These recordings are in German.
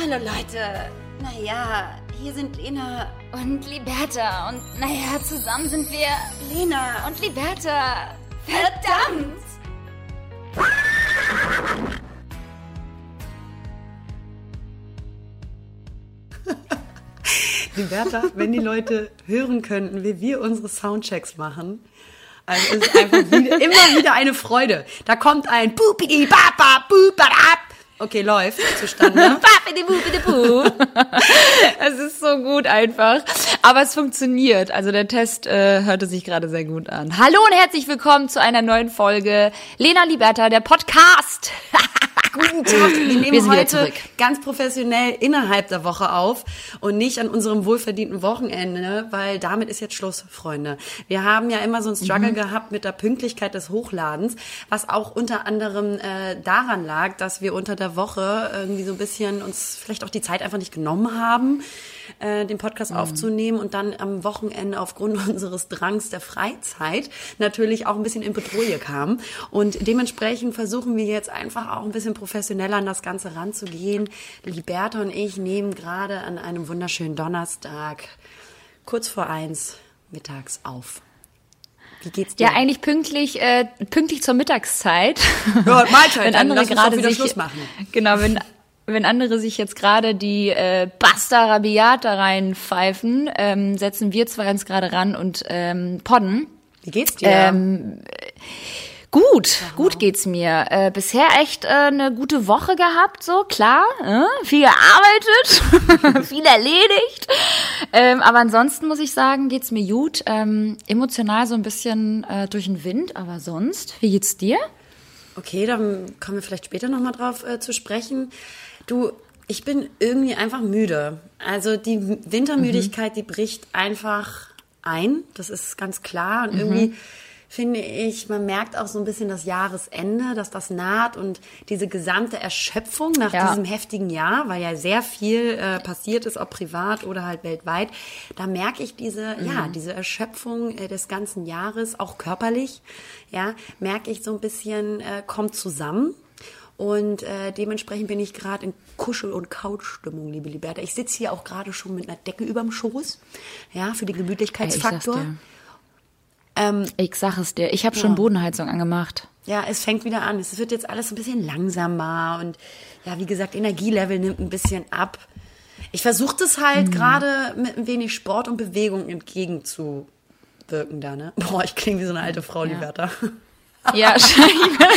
Hallo Leute. Naja, hier sind Lena Und Liberta. Und naja, zusammen sind wir Lena und Liberta. Verdammt! Liberta, wenn die Leute hören könnten, wie wir unsere Soundchecks machen. Also es ist einfach wieder, immer wieder eine Freude. Da kommt ein Bupidi Baba Bupadab. Okay, läuft zustande. Es ist so gut einfach. Aber es funktioniert. Also der Test äh, hörte sich gerade sehr gut an. Hallo und herzlich willkommen zu einer neuen Folge Lena Liberta, der Podcast. Guten Tag. Wir nehmen Wir heute ganz professionell innerhalb der Woche auf und nicht an unserem wohlverdienten Wochenende, weil damit ist jetzt Schluss, Freunde. Wir haben ja immer so einen Struggle Mhm. gehabt mit der Pünktlichkeit des Hochladens, was auch unter anderem äh, daran lag, dass wir unter der Woche irgendwie so ein bisschen uns vielleicht auch die Zeit einfach nicht genommen haben, äh, den Podcast Mhm. aufzunehmen und dann am Wochenende aufgrund unseres Drangs der Freizeit natürlich auch ein bisschen in Bedrohung kamen. Und dementsprechend versuchen wir jetzt einfach auch ein bisschen professioneller an das Ganze ranzugehen. Liberta und ich nehmen gerade an einem wunderschönen Donnerstag kurz vor eins mittags auf. Wie geht's dir? Ja, eigentlich pünktlich, äh, pünktlich zur Mittagszeit. Ja, Mahlzeit, wenn dann andere lass uns doch gerade wieder sich, Schluss machen. Genau, wenn wenn andere sich jetzt gerade die äh, Basta Rabiata reinpfeifen, ähm, setzen wir zwei uns gerade ran und ähm, podden. Wie geht's dir? Ähm, Gut, gut geht's mir. Äh, bisher echt äh, eine gute Woche gehabt, so klar. Äh, viel gearbeitet, viel erledigt. Ähm, aber ansonsten muss ich sagen, geht's mir gut. Ähm, emotional so ein bisschen äh, durch den Wind, aber sonst, wie geht's dir? Okay, dann kommen wir vielleicht später nochmal drauf äh, zu sprechen. Du, ich bin irgendwie einfach müde. Also die Wintermüdigkeit, die bricht einfach ein. Das ist ganz klar. Und irgendwie finde ich, man merkt auch so ein bisschen das Jahresende, dass das naht und diese gesamte Erschöpfung nach Ja. diesem heftigen Jahr, weil ja sehr viel äh, passiert ist, ob privat oder halt weltweit, da merke ich diese, ja, diese Erschöpfung äh, des ganzen Jahres, auch körperlich, ja, merke ich so ein bisschen, äh, kommt zusammen. Und äh, dementsprechend bin ich gerade in Kuschel- und Couchstimmung, liebe Liberta. Ich sitze hier auch gerade schon mit einer Decke überm Schoß, ja, für den Gemütlichkeitsfaktor. Ey, ich Ähm, Ich sag es dir, ich habe schon Bodenheizung angemacht. ja, es fängt wieder an. Es wird jetzt alles ein bisschen langsamer und ja, wie gesagt, Energielevel nimmt ein bisschen ab. Ich versuche das halt gerade mit ein wenig Sport und Bewegung entgegenzuwirken da, ne? Boah, ich klinge wie so eine alte Frau, Liberta. Ja, scheinbar.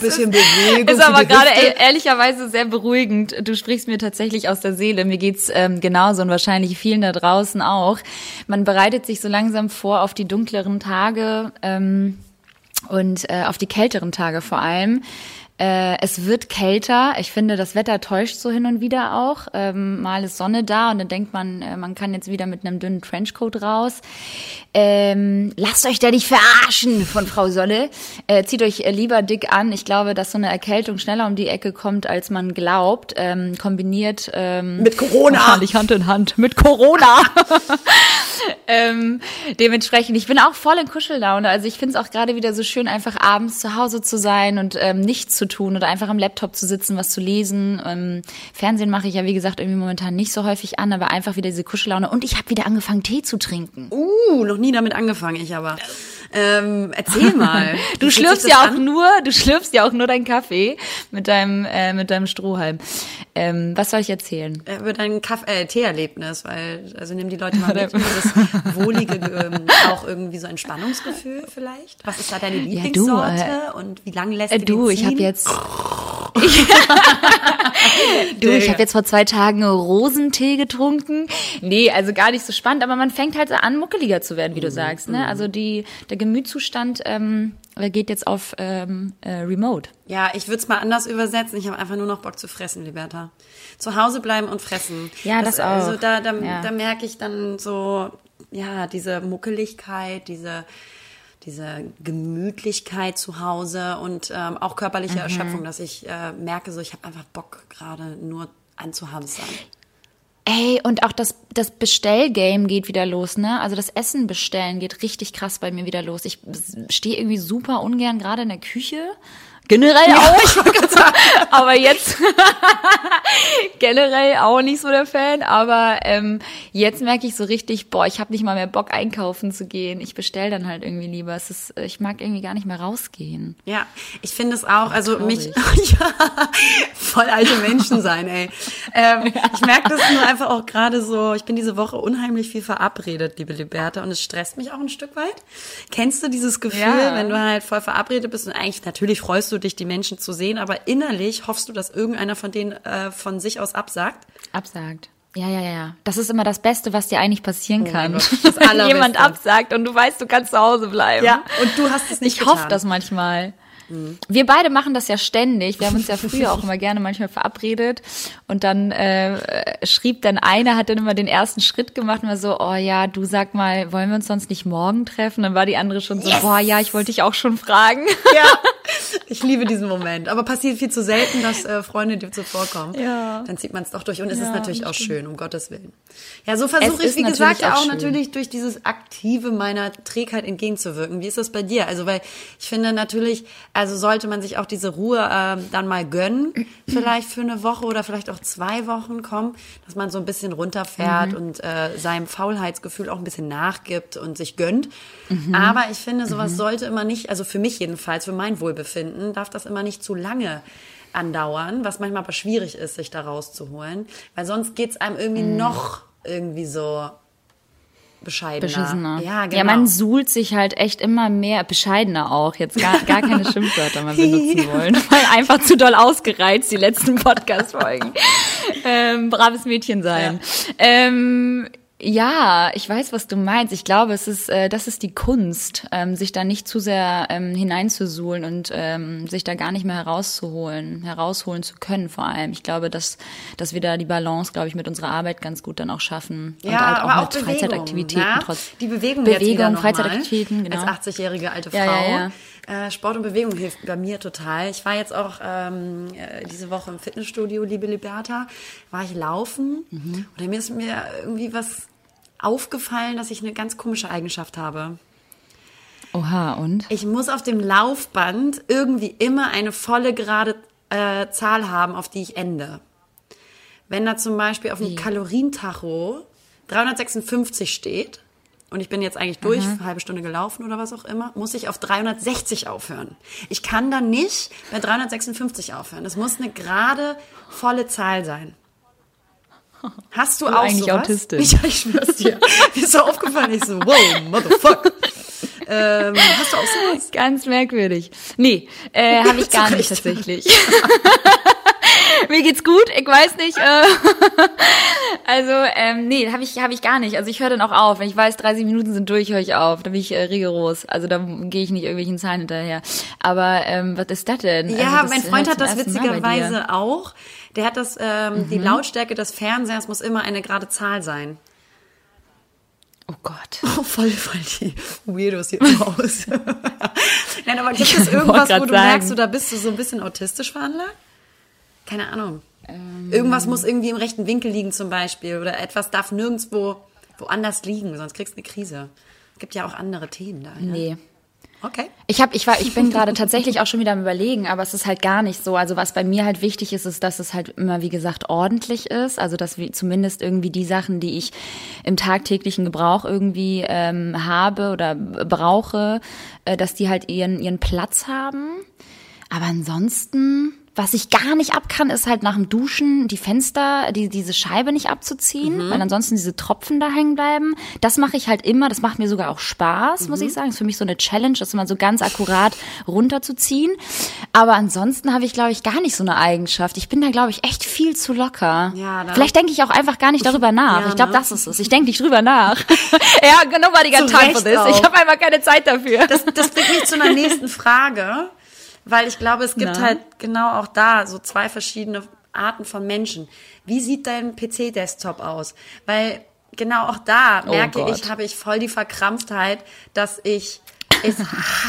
Bisschen Bewegung. Ist aber gerade e- ehrlicherweise sehr beruhigend. Du sprichst mir tatsächlich aus der Seele. Mir geht's ähm, genauso und wahrscheinlich vielen da draußen auch. Man bereitet sich so langsam vor auf die dunkleren Tage ähm, und äh, auf die kälteren Tage vor allem. Äh, es wird kälter. Ich finde, das Wetter täuscht so hin und wieder auch. Ähm, mal ist Sonne da und dann denkt man, äh, man kann jetzt wieder mit einem dünnen Trenchcoat raus. Ähm, lasst euch da nicht verarschen von Frau Sonne. Äh, zieht euch äh, lieber dick an. Ich glaube, dass so eine Erkältung schneller um die Ecke kommt, als man glaubt. Ähm, kombiniert ähm, Mit Corona. wahrscheinlich Hand in Hand mit Corona. ähm, dementsprechend, ich bin auch voll in Kuschellaune. Also ich finde es auch gerade wieder so schön, einfach abends zu Hause zu sein und ähm, nichts zu tun oder einfach am Laptop zu sitzen, was zu lesen. Ähm, Fernsehen mache ich ja, wie gesagt, irgendwie momentan nicht so häufig an, aber einfach wieder diese Kuschellaune. Und ich habe wieder angefangen, Tee zu trinken. Uh, noch nie damit angefangen, ich aber. Ähm, erzähl mal. Du schlürfst ja auch an? nur, du schlürfst ja auch nur deinen Kaffee mit deinem, äh, mit deinem Strohhalm. Ähm, was soll ich erzählen? Äh, über dein Kaff äh, Teeerlebnis, weil, also nehmen die Leute mal mit, über das wohlige, ähm, auch irgendwie so Entspannungsgefühl vielleicht. Was ist da deine du, Lieblingssorte äh, und wie lange lässt Äh, du du, ich habe jetzt. du, ich habe jetzt vor zwei Tagen Rosentee getrunken. Nee, also gar nicht so spannend, aber man fängt halt an, muckeliger zu werden, wie du sagst. Ne? Also die, der Gemütszustand ähm, geht jetzt auf ähm, äh, Remote. Ja, ich würde es mal anders übersetzen. Ich habe einfach nur noch Bock zu fressen, Liberta. Zu Hause bleiben und fressen. Ja, das auch. Also da, da, Ja. da merke ich dann so, ja, diese Muckeligkeit, diese, diese Gemütlichkeit zu Hause und ähm, auch körperliche Mhm. Erschöpfung, dass ich äh, merke, so ich habe einfach Bock gerade nur anzuhamstern. Ey, und auch das, das Bestellgame geht wieder los, ne? Also das Essen bestellen geht richtig krass bei mir wieder los. Ich stehe irgendwie super ungern gerade in der Küche generell auch. aber jetzt generell auch nicht so der Fan. Aber ähm, jetzt merke ich so richtig, boah, ich habe nicht mal mehr Bock einkaufen zu gehen. Ich bestell dann halt irgendwie lieber. Es ist, ich mag irgendwie gar nicht mehr rausgehen. Ja, ich finde es auch. Also mich, ja, voll alte Menschen sein, ey. Ähm, ich merke das nur einfach auch gerade so. Ich bin diese Woche unheimlich viel verabredet, liebe Liberta, und es stresst mich auch ein Stück weit. Kennst du dieses Gefühl, ja. wenn du halt voll verabredet bist und eigentlich natürlich freust du dich, die Menschen zu sehen, aber innerlich hoffst du, dass irgendeiner von denen äh, von sich aus absagt? Absagt. Ja, ja, ja. Das ist immer das Beste, was dir eigentlich passieren oh kann. Gott, Wenn jemand absagt und du weißt, du kannst zu Hause bleiben. Ja, und du hast es nicht Ich getan. hoffe das manchmal. Wir beide machen das ja ständig. Wir haben uns ja früher auch immer gerne manchmal verabredet und dann äh, schrieb dann einer, hat dann immer den ersten Schritt gemacht und war so, oh ja, du sag mal, wollen wir uns sonst nicht morgen treffen? Dann war die andere schon so, yes. boah ja, ich wollte dich auch schon fragen. Ja, ich liebe diesen Moment. Aber passiert viel zu selten, dass äh, Freunde dir zuvorkommen. Ja. Dann zieht man es doch durch und es ja, ist natürlich auch schön, um Gottes Willen. Ja, so versuche ich, wie gesagt, auch, auch natürlich durch dieses Aktive meiner Trägheit entgegenzuwirken. Wie ist das bei dir? Also, weil ich finde natürlich, also sollte man sich auch diese Ruhe äh, dann mal gönnen, vielleicht für eine Woche oder vielleicht auch zwei Wochen kommen, dass man so ein bisschen runterfährt mhm. und äh, seinem Faulheitsgefühl auch ein bisschen nachgibt und sich gönnt. Mhm. Aber ich finde, sowas mhm. sollte immer nicht, also für mich jedenfalls, für mein Wohlbefinden, darf das immer nicht zu lange andauern, was manchmal aber schwierig ist, sich da rauszuholen, weil sonst geht's einem irgendwie mhm. noch irgendwie so bescheidener. Beschissener. Ja, genau. Ja, man suhlt sich halt echt immer mehr, bescheidener auch, jetzt gar, gar keine Schimpfwörter mehr benutzen wollen, weil einfach zu doll ausgereizt, die letzten Podcast-Folgen. Ähm, braves Mädchen sein. Ja. Ähm, ja, ich weiß, was du meinst. Ich glaube, es ist, äh, das ist die Kunst, ähm, sich da nicht zu sehr ähm, hineinzusuhlen und ähm, sich da gar nicht mehr herauszuholen, herausholen zu können vor allem. Ich glaube, dass, dass wir da die Balance, glaube ich, mit unserer Arbeit ganz gut dann auch schaffen. Ja, und halt auch aber mit auch Freizeitaktivitäten ja? trotz. Die Bewegung, Bewegung Freizeitaktivitäten, genau. Als 80-jährige alte Frau. Ja, ja, äh, Sport und Bewegung hilft bei mir total. Ich war jetzt auch ähm, äh, diese Woche im Fitnessstudio, liebe Liberta, war ich laufen mhm. und mir ist mir irgendwie was aufgefallen, dass ich eine ganz komische Eigenschaft habe. Oha, und? Ich muss auf dem Laufband irgendwie immer eine volle gerade äh, Zahl haben, auf die ich ende. Wenn da zum Beispiel auf dem Kalorientacho 356 steht und ich bin jetzt eigentlich durch, mhm. eine halbe Stunde gelaufen oder was auch immer, muss ich auf 360 aufhören. Ich kann dann nicht bei 356 aufhören. Es muss eine gerade volle Zahl sein. Hast du, auch eigentlich sowas? autistisch? Ich, ich schwör's dir. Mir ist so aufgefallen, ich so, wow, motherfucker. Ähm, hast du auch sowas? Ganz merkwürdig. Nee, äh, habe ich gar nicht tatsächlich. Mir geht's gut, ich weiß nicht. Äh, also, ähm, nee, habe ich, hab ich gar nicht. Also ich höre dann auch auf. Wenn ich weiß, 30 Minuten sind durch, höre ich auf. Da bin ich äh, rigoros. Also da gehe ich nicht irgendwelchen Zahlen hinterher. Aber ähm, was ist das denn? Ja, also, das mein Freund hat das witzigerweise auch. Der hat das, ähm, mhm. die Lautstärke des Fernsehers muss immer eine gerade Zahl sein. Oh Gott. Oh, voll, voll die Weirdos hier im Haus. Nein, aber gibt es irgendwas, wo du sagen. merkst, du, da bist du so ein bisschen autistisch veranlagt? Keine Ahnung. Ähm. Irgendwas muss irgendwie im rechten Winkel liegen zum Beispiel oder etwas darf nirgendwo woanders liegen, sonst kriegst du eine Krise. Es gibt ja auch andere Themen da. Ja? Nee. Okay. Ich habe, ich war, ich bin gerade tatsächlich auch schon wieder am überlegen, aber es ist halt gar nicht so. Also was bei mir halt wichtig ist, ist, dass es halt immer, wie gesagt, ordentlich ist. Also dass wir zumindest irgendwie die Sachen, die ich im tagtäglichen Gebrauch irgendwie ähm, habe oder brauche, äh, dass die halt ihren ihren Platz haben. Aber ansonsten was ich gar nicht ab kann, ist halt nach dem Duschen die Fenster, die, diese Scheibe nicht abzuziehen, mhm. weil ansonsten diese Tropfen da hängen bleiben. Das mache ich halt immer. Das macht mir sogar auch Spaß, mhm. muss ich sagen. Das ist für mich so eine Challenge, das immer so ganz akkurat runterzuziehen. Aber ansonsten habe ich, glaube ich, gar nicht so eine Eigenschaft. Ich bin da, glaube ich, echt viel zu locker. Ja, Vielleicht denke ich auch einfach gar nicht darüber nach. Ja, ich glaube, ne? das ist es. Ich denke nicht drüber nach. ja, nobody got time for this. Ich habe einfach keine Zeit dafür. Das, das bringt mich zu einer nächsten Frage. Weil ich glaube, es gibt Na? halt genau auch da so zwei verschiedene Arten von Menschen. Wie sieht dein PC-Desktop aus? Weil genau auch da oh merke oh ich, habe ich voll die Verkrampftheit, dass ich Ich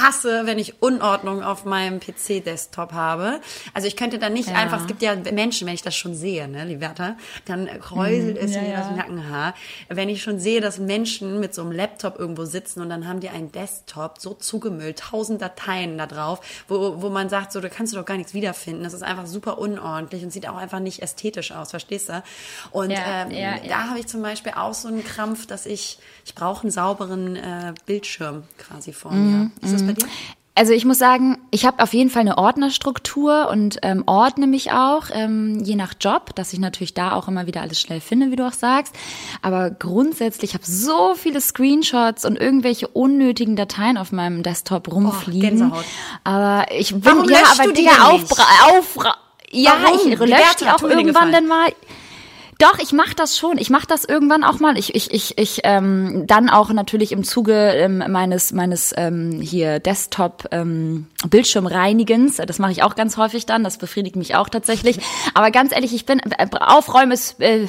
hasse, wenn ich Unordnung auf meinem PC-Desktop habe. Also ich könnte dann nicht Ja. einfach, es gibt ja Menschen, wenn ich das schon sehe, ne, Liberta, dann kräuselt es Mhm. ja, mir das Nackenhaar. Wenn ich schon sehe, dass Menschen mit so einem Laptop irgendwo sitzen und dann haben die einen Desktop so zugemüllt, tausend Dateien da drauf, wo, wo man sagt, so, da kannst du doch gar nichts wiederfinden. Das ist einfach super unordentlich und sieht auch einfach nicht ästhetisch aus, verstehst du? Und Ja, ähm, ja. da habe ich zum Beispiel auch so einen Krampf, dass ich, ich brauche einen sauberen äh, Bildschirm quasi vor Mhm, mir. Ist das bei dir? Also ich muss sagen, ich habe auf jeden Fall eine Ordnerstruktur und ähm, ordne mich auch, ähm, je nach Job, dass ich natürlich da auch immer wieder alles schnell finde, wie du auch sagst. Aber grundsätzlich habe so viele Screenshots und irgendwelche unnötigen Dateien auf meinem Desktop rumfliegen. Gänsehaut. aber ich bin Warum ja, aber du die Digga, denn nicht? auf, auf, ja, Warum? ich lösche die auch irgendwann dann mal. Doch, ich mache das schon. Ich mache das irgendwann auch mal. Ich, ich, ich, ich ähm, dann auch natürlich im Zuge ähm, meines meines ähm, hier Desktop ähm, Bildschirmreinigens. Das mache ich auch ganz häufig dann. Das befriedigt mich auch tatsächlich. Aber ganz ehrlich, ich bin äh, aufräumen ist äh,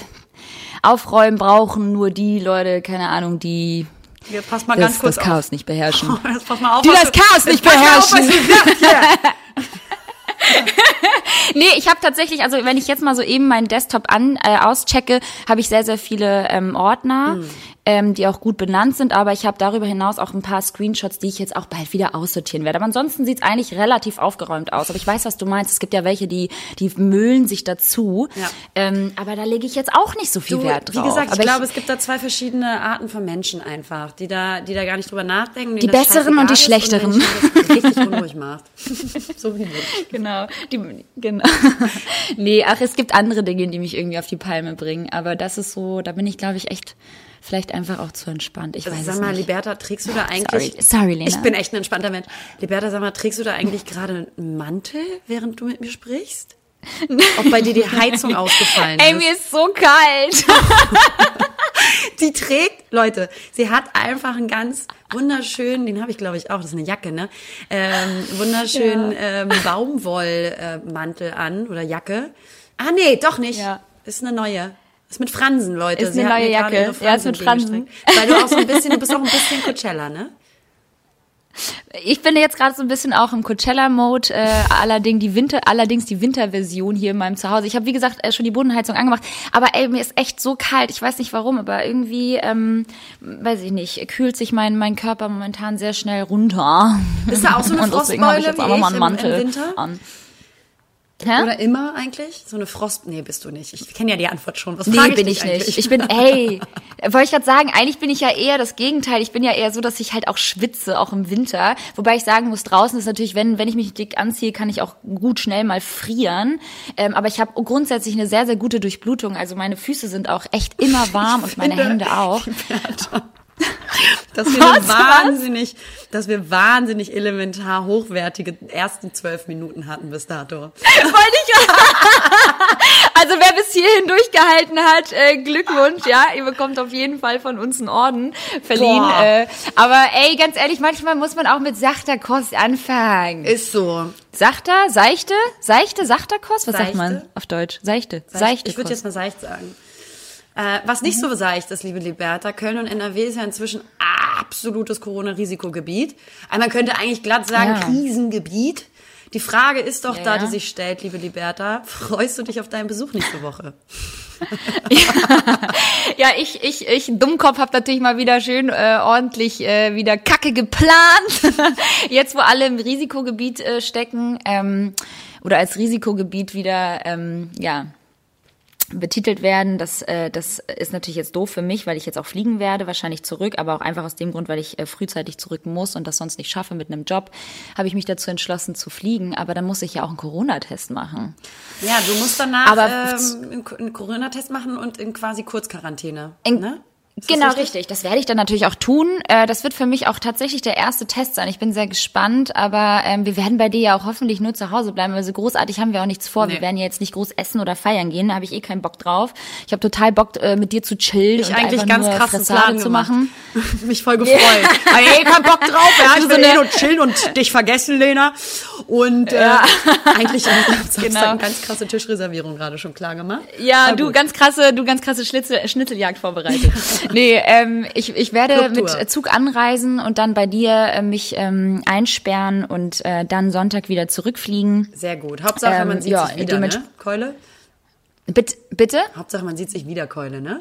aufräumen brauchen nur die Leute, keine Ahnung, die Jetzt pass mal das, ganz kurz das Chaos nicht beherrschen. auf. Jetzt pass mal auf. Die das Chaos nicht mal auf, Nee, ich habe tatsächlich, also wenn ich jetzt mal so eben meinen Desktop an äh, auschecke, habe ich sehr, sehr viele ähm, Ordner, ähm, die auch gut benannt sind, aber ich habe darüber hinaus auch ein paar Screenshots, die ich jetzt auch bald wieder aussortieren werde. Aber ansonsten sieht's eigentlich relativ aufgeräumt aus. Aber ich weiß, was du meinst. Es gibt ja welche, die, die müllen sich dazu. Ja. Ähm, aber da lege ich jetzt auch nicht so viel Du, Wert drauf. Wie gesagt, ich aber glaube, es gibt da zwei verschiedene Arten von Menschen einfach, die da, die da gar nicht drüber nachdenken. Die besseren und die schlechteren. Das richtig unruhig macht. so wie du. Genau, die, genau. nee, ach, es gibt andere Dinge, die mich irgendwie auf die Palme bringen. Aber das ist so, da bin ich, glaube ich, echt vielleicht einfach auch zu entspannt. Ich weiß Also Sag es mal, nicht. Liberta, trägst du da eigentlich... Sorry, sorry, Lena. Ich bin echt ein entspannter Mensch. Liberta, sag mal, trägst du da eigentlich gerade einen Mantel, während du mit mir sprichst? Ob bei dir die Heizung ausgefallen Ey, ist? mir ist so kalt. Die trägt, Leute, sie hat einfach einen ganz wunderschönen, den habe ich glaube ich auch, das ist eine Jacke, ne? Ähm, wunderschönen ähm, Baumwollmantel an oder Jacke. Ah nee, doch nicht. Ja. Ist eine neue. Ist mit Fransen, Leute. Ist Sie eine neue Jacke. Ja, ist mit entgegengestrickt. Weil du auch so ein bisschen, du bist auch ein bisschen Coachella, ne? Ich bin jetzt gerade so ein bisschen auch im Coachella-Mode, äh, allerdings die Winter, allerdings die Winterversion hier in meinem Zuhause. Ich habe wie gesagt äh, schon die Bodenheizung angemacht, aber ey, mir ist echt so kalt. Ich weiß nicht warum, aber irgendwie, ähm, weiß ich nicht, kühlt sich mein mein Körper momentan sehr schnell runter. Bist du auch so eine Frostbeule wie ich im- im Winter? an. Hä? Oder immer eigentlich? So eine Frost... Nee, bist du nicht. Ich kenne ja die Antwort schon. Was Nee, ich bin ich nicht. Ich bin, ey, wollte ich gerade sagen, eigentlich bin ich ja eher das Gegenteil. Ich bin ja eher so, dass ich halt auch schwitze, auch im Winter. Wobei ich sagen muss, draußen ist natürlich, wenn, wenn ich mich dick anziehe, kann ich auch gut schnell mal frieren. Ähm, aber ich habe grundsätzlich eine sehr, sehr gute Durchblutung. Also meine Füße sind auch echt immer warm und meine Hände auch. dass wir Was, wahnsinnig, dass wir wahnsinnig elementar hochwertige ersten zwölf Minuten hatten bis dato. Wollte ich Also wer bis hierhin durchgehalten hat, äh, Glückwunsch, ja, ihr bekommt auf jeden Fall von uns einen Orden verliehen. Äh, aber ey, ganz ehrlich, manchmal muss man auch mit sachter Kost anfangen. Ist so. Sachter, seichte, seichte, sachter Kost? Was sagt Seichte? man auf Deutsch? Seichte, Seicht- seichte ich würde jetzt mal seicht sagen. Äh, was nicht so seicht ist, liebe Liberta, Köln und NRW ist ja inzwischen absolutes Corona-Risikogebiet. Also man könnte eigentlich glatt sagen, Ja. Krisengebiet. Die Frage ist doch Ja, da, ja. die sich stellt, liebe Liberta, freust du dich auf deinen Besuch nächste Woche? Ja, ich, ich, ich, Dummkopf, hab natürlich mal wieder schön äh, ordentlich äh, wieder Kacke geplant. Jetzt, wo alle im Risikogebiet äh, stecken ähm, oder als Risikogebiet wieder, ähm, ja, betitelt werden. Das, äh, das ist natürlich jetzt doof für mich, weil ich jetzt auch fliegen werde, wahrscheinlich zurück, aber auch einfach aus dem Grund, weil ich äh, frühzeitig zurück muss und das sonst nicht schaffe mit einem Job, habe ich mich dazu entschlossen zu fliegen. Aber dann muss ich ja auch einen Corona-Test machen. Ja, du musst danach Aber- ähm, einen Corona-Test machen und in quasi Kurzquarantäne. In- ne? Ist Genau, richtig? Das werde ich dann natürlich auch tun. Äh, Das wird für mich auch tatsächlich der erste Test sein. Ich bin sehr gespannt, aber ähm, wir werden bei dir ja auch hoffentlich nur zu Hause bleiben. Also großartig haben wir auch nichts vor. Nee. Wir werden ja jetzt nicht groß essen oder feiern gehen. Da habe ich eh keinen Bock drauf. Ich habe total Bock, äh, mit dir zu chillen Ich und eigentlich ganz nur krassen Plan zu machen. Mich voll gefreut. Aber ey, kein Bock drauf, ja. Ich So will eh nur chillen und dich vergessen, Lena. Und äh, eigentlich am Genau. eine ganz krasse Tischreservierung gerade schon klar gemacht. Ja, Aber du gut. ganz krasse, du ganz krasse Schnitzel, Schnitzeljagd vorbereitet. Nee, ähm, ich, ich werde mit Zug anreisen und dann bei dir äh, mich ähm, einsperren und äh, dann Sonntag wieder zurückfliegen. Sehr gut. Hauptsache, Ähm, man sieht ja, sich wieder, ne? Keule? Bitte? bitte? Hauptsache, man sieht sich wieder, Keule, ne?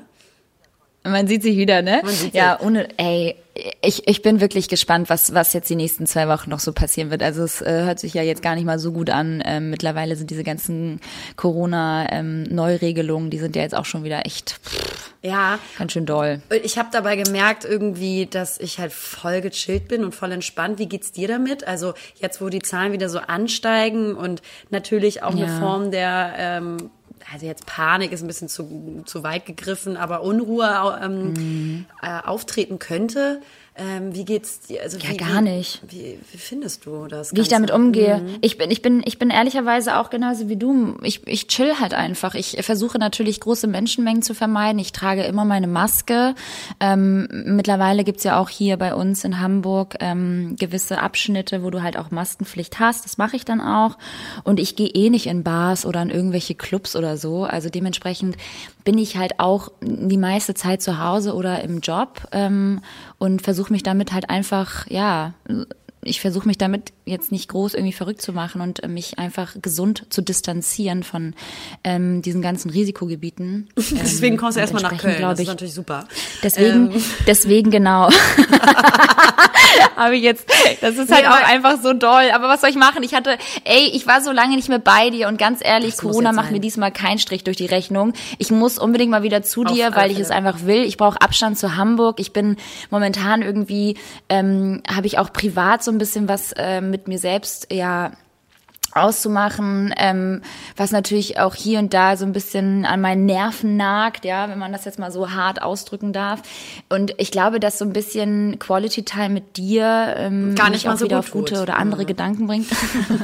Man sieht sich wieder, ne? Man sieht ja, ohne, ey, ich, ich bin wirklich gespannt, was, was jetzt die nächsten zwei Wochen noch so passieren wird. Also es äh, hört sich ja jetzt gar nicht mal so gut an. Ähm, mittlerweile sind diese ganzen Corona-Neuregelungen, die sind ja jetzt auch schon wieder echt pff, Ja. ganz schön doll. Ich habe dabei gemerkt irgendwie, dass ich halt voll gechillt bin und voll entspannt. Wie geht's dir damit? Also jetzt, wo die Zahlen wieder so ansteigen und natürlich auch eine Ja. Form der, ähm, also jetzt Panik ist ein bisschen zu, zu weit gegriffen, aber Unruhe ähm, Mhm. äh, auftreten könnte. Ähm, wie geht's dir? Also Ja, wie, gar nicht. Wie, wie findest du das? wie ich Ganze? damit umgehe. Mhm. Ich bin, ich bin, ich bin ehrlicherweise auch genauso wie du. Ich, ich chill halt einfach. Ich versuche natürlich große Menschenmengen zu vermeiden. Ich trage immer meine Maske. Ähm, mittlerweile gibt's ja auch hier bei uns in Hamburg ähm, gewisse Abschnitte, wo du halt auch Maskenpflicht hast. Das mache ich dann auch. Und ich gehe eh nicht in Bars oder in irgendwelche Clubs oder so. Also dementsprechend bin ich halt auch die meiste Zeit zu Hause oder im Job ähm, und versuche mich damit halt einfach, ja, ich versuche mich damit jetzt nicht groß irgendwie verrückt zu machen und äh, mich einfach gesund zu distanzieren von ähm, diesen ganzen Risikogebieten. Ähm, Deswegen kommst du erstmal nach Köln. Das glaub ist ich, natürlich super. Deswegen, Ähm, deswegen genau. Habe ich jetzt, das ist halt Nee, auch einfach so doll. Aber was soll ich machen? Ich hatte, ey, ich war so lange nicht mehr bei dir und ganz ehrlich, Das Corona macht mir diesmal keinen Strich durch die Rechnung. Ich muss unbedingt mal wieder zu Auf dir, weil ich es einfach will. Ich brauche Abstand zu Hamburg. Ich bin momentan irgendwie, ähm, habe ich auch privat so ein bisschen was äh, mit mir selbst, ja, auszumachen, ähm, was natürlich auch hier und da so ein bisschen an meinen Nerven nagt, ja, wenn man das jetzt mal so hart ausdrücken darf. Und ich glaube, dass so ein bisschen Quality Time mit dir ähm, Gar nicht mal so wieder gut auf gute tut. oder andere Gedanken bringt.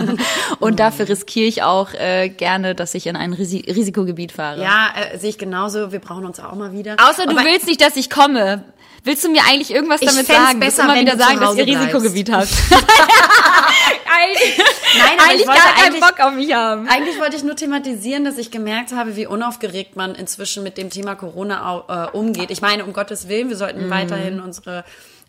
und dafür riskiere ich auch äh, gerne, dass ich in ein Risi Risikogebiet fahre. ja, äh, sehe ich genauso. Wir brauchen uns auch mal wieder. Außer du Aber- willst nicht, dass ich komme. Willst du mir eigentlich irgendwas damit sagen? besser, immer wenn wieder du sagen, dass ihr bleibst. Risikogebiet habt. eigentlich, Nein, aber ich eigentlich wollte gar keinen eigentlich- Bock auf mich haben. Eigentlich wollte ich nur thematisieren, dass ich gemerkt habe, wie unaufgeregt man inzwischen mit dem Thema Corona äh, umgeht. Ich meine, um Gottes Willen, wir sollten Mhm. weiterhin unsere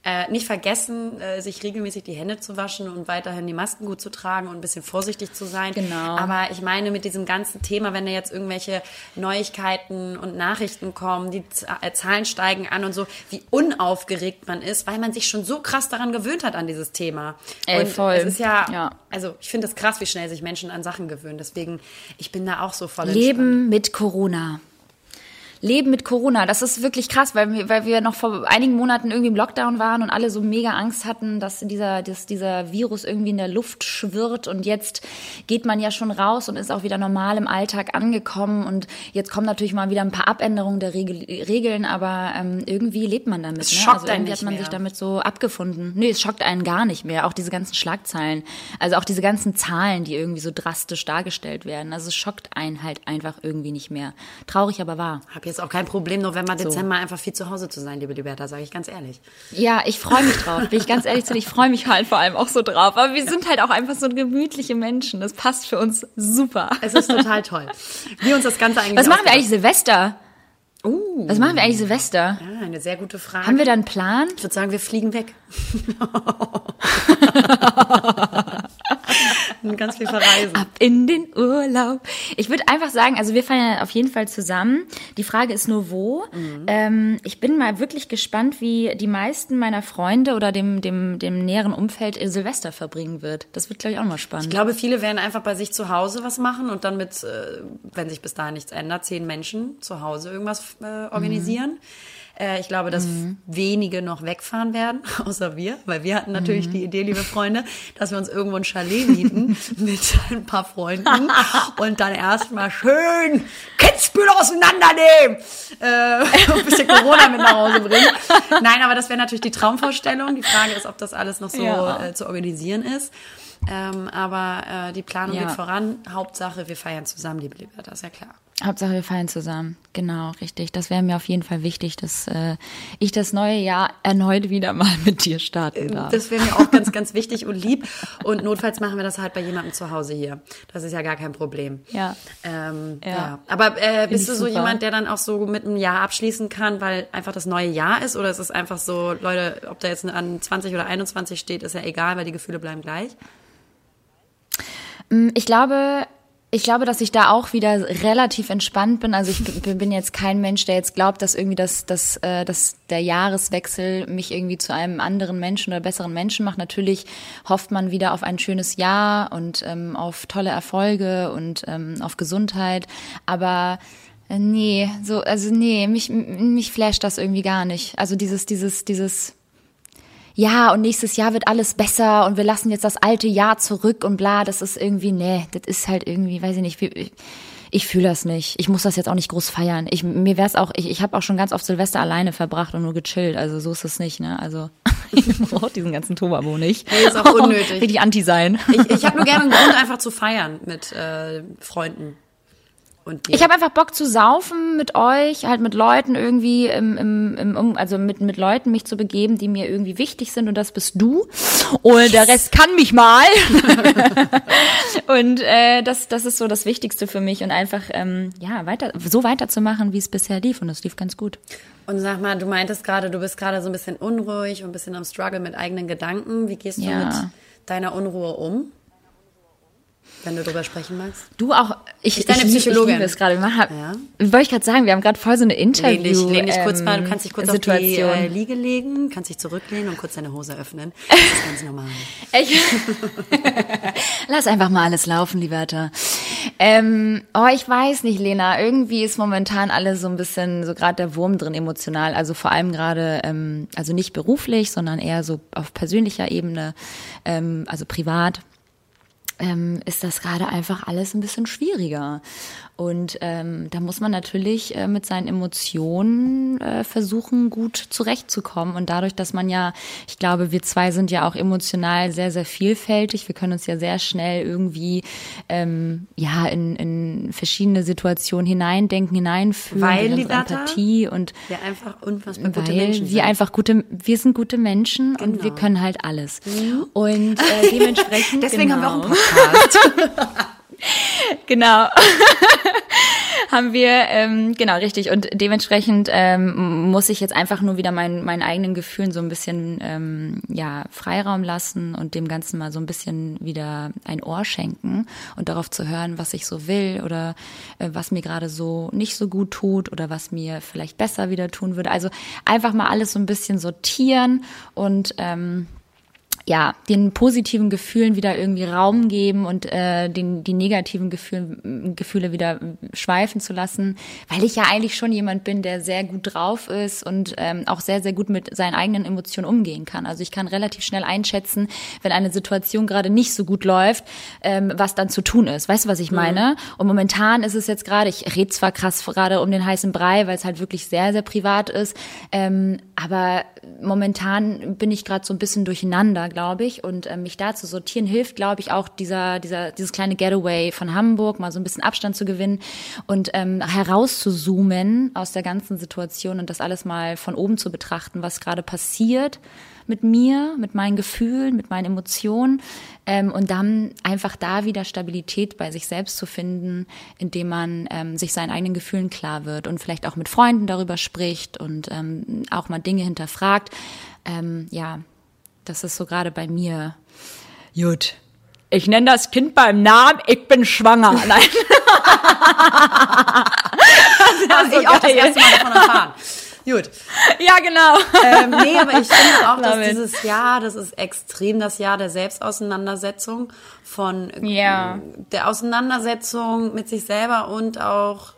äh, nicht vergessen, äh, sich regelmäßig die Hände zu waschen und weiterhin die Masken gut zu tragen und ein bisschen vorsichtig zu sein. Genau. Aber ich meine, mit diesem ganzen Thema, wenn da jetzt irgendwelche Neuigkeiten und Nachrichten kommen, die Z äh, Zahlen steigen an und so, wie unaufgeregt man ist, weil man sich schon so krass daran gewöhnt hat an dieses Thema. Ey, und voll. es ist ja, Ja. also ich finde es krass, wie schnell sich Menschen an Sachen gewöhnen. Deswegen, ich bin da auch so voll entspannt. Leben mit Corona. Leben mit Corona, das ist wirklich krass, weil wir, weil wir noch vor einigen Monaten irgendwie im Lockdown waren und alle so mega Angst hatten, dass dieser, dass dieser Virus irgendwie in der Luft schwirrt und jetzt geht man ja schon raus und ist auch wieder normal im Alltag angekommen und jetzt kommen natürlich mal wieder ein paar Abänderungen der Regel, Regeln, aber ähm, irgendwie lebt man damit. Es ne? schockt also einen irgendwie hat man mehr. sich damit so abgefunden. Nee, es schockt einen gar nicht mehr. Auch diese ganzen Schlagzeilen, also auch diese ganzen Zahlen, die irgendwie so drastisch dargestellt werden. Also es schockt einen halt einfach irgendwie nicht mehr. Traurig, aber wahr. Habe jetzt auch kein Problem, November, Dezember einfach viel zu Hause zu sein, liebe Liberta, sage ich ganz ehrlich. Ja, ich freue mich drauf. Bin ich ganz ehrlich zu dir, ich freue mich halt vor allem auch so drauf. Aber wir sind halt auch einfach so gemütliche Menschen. Das passt für uns super. Es ist total toll. Wie uns das Ganze eigentlich Was machen wir eigentlich Silvester? Uh, Was machen wir eigentlich Silvester? ja, eine sehr gute Frage. Haben wir da einen Plan? ich würde sagen, wir fliegen weg. Und ganz viel verreisen. Ab in den Urlaub. Ich würde einfach sagen, also wir fahren ja auf jeden Fall zusammen. Die Frage ist nur wo. Ähm, ich bin mal wirklich gespannt, wie die meisten meiner Freunde oder dem, dem, dem näheren Umfeld Silvester verbringen wird. Das wird, glaube ich, auch mal Ich spannend. glaube, viele werden einfach bei sich zu Hause was machen und dann mit, äh, wenn sich bis dahin nichts ändert, zehn Menschen zu Hause irgendwas äh, organisieren. Äh, ich glaube, dass wenige noch wegfahren werden, außer wir, weil wir hatten natürlich die Idee, liebe Freunde, dass wir uns irgendwo ein Chalet mieten mit ein paar Freunden und dann erstmal schön Kitzbühel auseinandernehmen äh, und ein bisschen Corona mit nach Hause bringen. Nein, aber das wäre natürlich die Traumvorstellung. Die Frage ist, ob das alles noch so Ja. äh, zu organisieren ist. Ähm, aber äh, die Planung Ja. geht voran. Hauptsache, wir feiern zusammen, liebe Liberta, ist ja klar. Hauptsache wir feiern zusammen. Genau, richtig. Das wäre mir auf jeden Fall wichtig, dass äh, ich das neue Jahr erneut wieder mal mit dir starten darf. Das wäre mir auch ganz, ganz wichtig und lieb. Und notfalls machen wir das halt bei jemandem zu Hause hier. Das ist ja gar kein Problem. Ja. Ähm, ja. Ja. Aber äh, bist du so super. jemand, der dann auch so mit einem Jahr abschließen kann, weil einfach das neue Jahr ist? Oder ist es einfach so, Leute, ob da jetzt an 20 oder 21 steht, ist ja egal, weil die Gefühle bleiben gleich? Ich glaube, ich glaube, dass ich da auch wieder relativ entspannt bin. Also ich bin jetzt kein Mensch, der jetzt glaubt, dass irgendwie das, das, äh, dass der Jahreswechsel mich irgendwie zu einem anderen Menschen oder besseren Menschen macht. Natürlich hofft man wieder auf ein schönes Jahr und ähm, auf tolle Erfolge und ähm, auf Gesundheit. Aber äh, nee, so, also nee, mich, mich flasht das irgendwie gar nicht. Also dieses, dieses, dieses, ja, und nächstes Jahr wird alles besser und wir lassen jetzt das alte Jahr zurück und bla, das ist irgendwie, nee, das ist halt irgendwie, weiß ich nicht, wie- ich, ich fühle das nicht. Ich muss das jetzt auch nicht groß feiern. Ich, mir wär's auch, ich, ich habe auch schon ganz oft Silvester alleine verbracht und nur gechillt, also so ist es nicht, ne? Also ich brauche diesen ganzen Tobabo nicht. Nee, ist auch unnötig. Richtig anti sein. Ich, ich habe nur gerne einen Grund, einfach zu feiern mit äh, Freunden. Und. Ich habe einfach Bock zu saufen mit euch, halt mit Leuten irgendwie im, im, im also mit mit Leuten mich zu begeben, die mir irgendwie wichtig sind und das bist du und der Rest kann mich mal und äh, das das ist so das Wichtigste für mich und einfach ähm, ja weiter so weiterzumachen, wie es bisher lief und es lief ganz gut. Und sag mal, du meintest gerade, du bist gerade so ein bisschen unruhig und ein bisschen am Struggle mit eigenen Gedanken. Wie gehst du Ja. mit deiner Unruhe um? Wenn du darüber sprechen magst. Du auch, ich, Ich deine lieb- Psychologin. Ich es gerade. Ja. Wollte ich gerade sagen, wir haben gerade voll so eine Interview. Lehn dich, lehn dich kurz mal, du ähm, kannst dich kurz auf die Situation. äh, Liege legen, kannst dich zurücklehnen und kurz deine Hose öffnen. Das ist ganz normal. Ich Lass einfach mal alles laufen, Liberta. Ähm, oh, ich weiß nicht, Lena. Irgendwie ist momentan alles so ein bisschen so gerade der Wurm drin emotional. Also vor allem gerade, ähm, also nicht beruflich, sondern eher so auf persönlicher Ebene, ähm, also privat ähm, ist das gerade einfach alles ein bisschen schwieriger. Und ähm, da muss man natürlich äh, mit seinen Emotionen äh, versuchen, gut zurechtzukommen. Und dadurch, dass man ja, ich glaube, wir zwei sind ja auch emotional sehr, sehr vielfältig. Wir können uns ja sehr schnell irgendwie ähm, ja in, in verschiedene Situationen hineindenken, hineinfühlen, Weil, Liberta, Empathie und Ja, einfach unfassbar gute Menschen wir sind. einfach gute, wir sind gute Menschen und wir Genau. können halt alles. Und äh, dementsprechend. Deswegen haben wir auch genau. einen Podcast. Genau. haben wir, ähm, genau, richtig. Und dementsprechend ähm, muss ich jetzt einfach nur wieder meinen, meinen eigenen Gefühlen so ein bisschen ähm, ja, Freiraum lassen und dem Ganzen mal so ein bisschen wieder ein Ohr schenken und darauf zu hören, was ich so will oder äh, was mir gerade so nicht so gut tut oder was mir vielleicht besser wieder tun würde. Also einfach mal alles so ein bisschen sortieren und ähm, ja, den positiven Gefühlen wieder irgendwie Raum geben und äh, den, die negativen Gefühlen, Gefühle wieder schweifen zu lassen, weil ich ja eigentlich schon jemand bin, der sehr gut drauf ist und ähm, auch sehr, sehr gut mit seinen eigenen Emotionen umgehen kann. Also ich kann relativ schnell einschätzen, wenn eine Situation gerade nicht so gut läuft, ähm, was dann zu tun ist. Weißt du, was ich meine? Und momentan ist es jetzt gerade, ich rede zwar krass gerade um den heißen Brei, weil es halt wirklich sehr, sehr privat ist, ähm, aber momentan bin ich gerade so ein bisschen durcheinander, glaube ich. Und ähm, mich da zu sortieren hilft, glaube ich, auch dieser, dieser, dieses kleine Getaway von Hamburg, mal so ein bisschen Abstand zu gewinnen und ähm, herauszuzoomen aus der ganzen Situation und das alles mal von oben zu betrachten, was gerade passiert mit mir, mit meinen Gefühlen, mit meinen Emotionen ähm, und dann einfach da wieder Stabilität bei sich selbst zu finden, indem man ähm, sich seinen eigenen Gefühlen klar wird und vielleicht auch mit Freunden darüber spricht und ähm, auch mal Dinge hinterfragt. Ähm, ja, das ist so gerade bei mir. Gut. Ich nenne das Kind beim Namen, ich bin schwanger. Nein. ich auch das erste Mal davon erfahren. Gut. ja, genau. Ähm, nee, aber ich finde auch, dass dieses Jahr, das ist extrem das Jahr der Selbstauseinandersetzung, von Ja. der Auseinandersetzung mit sich selber und auch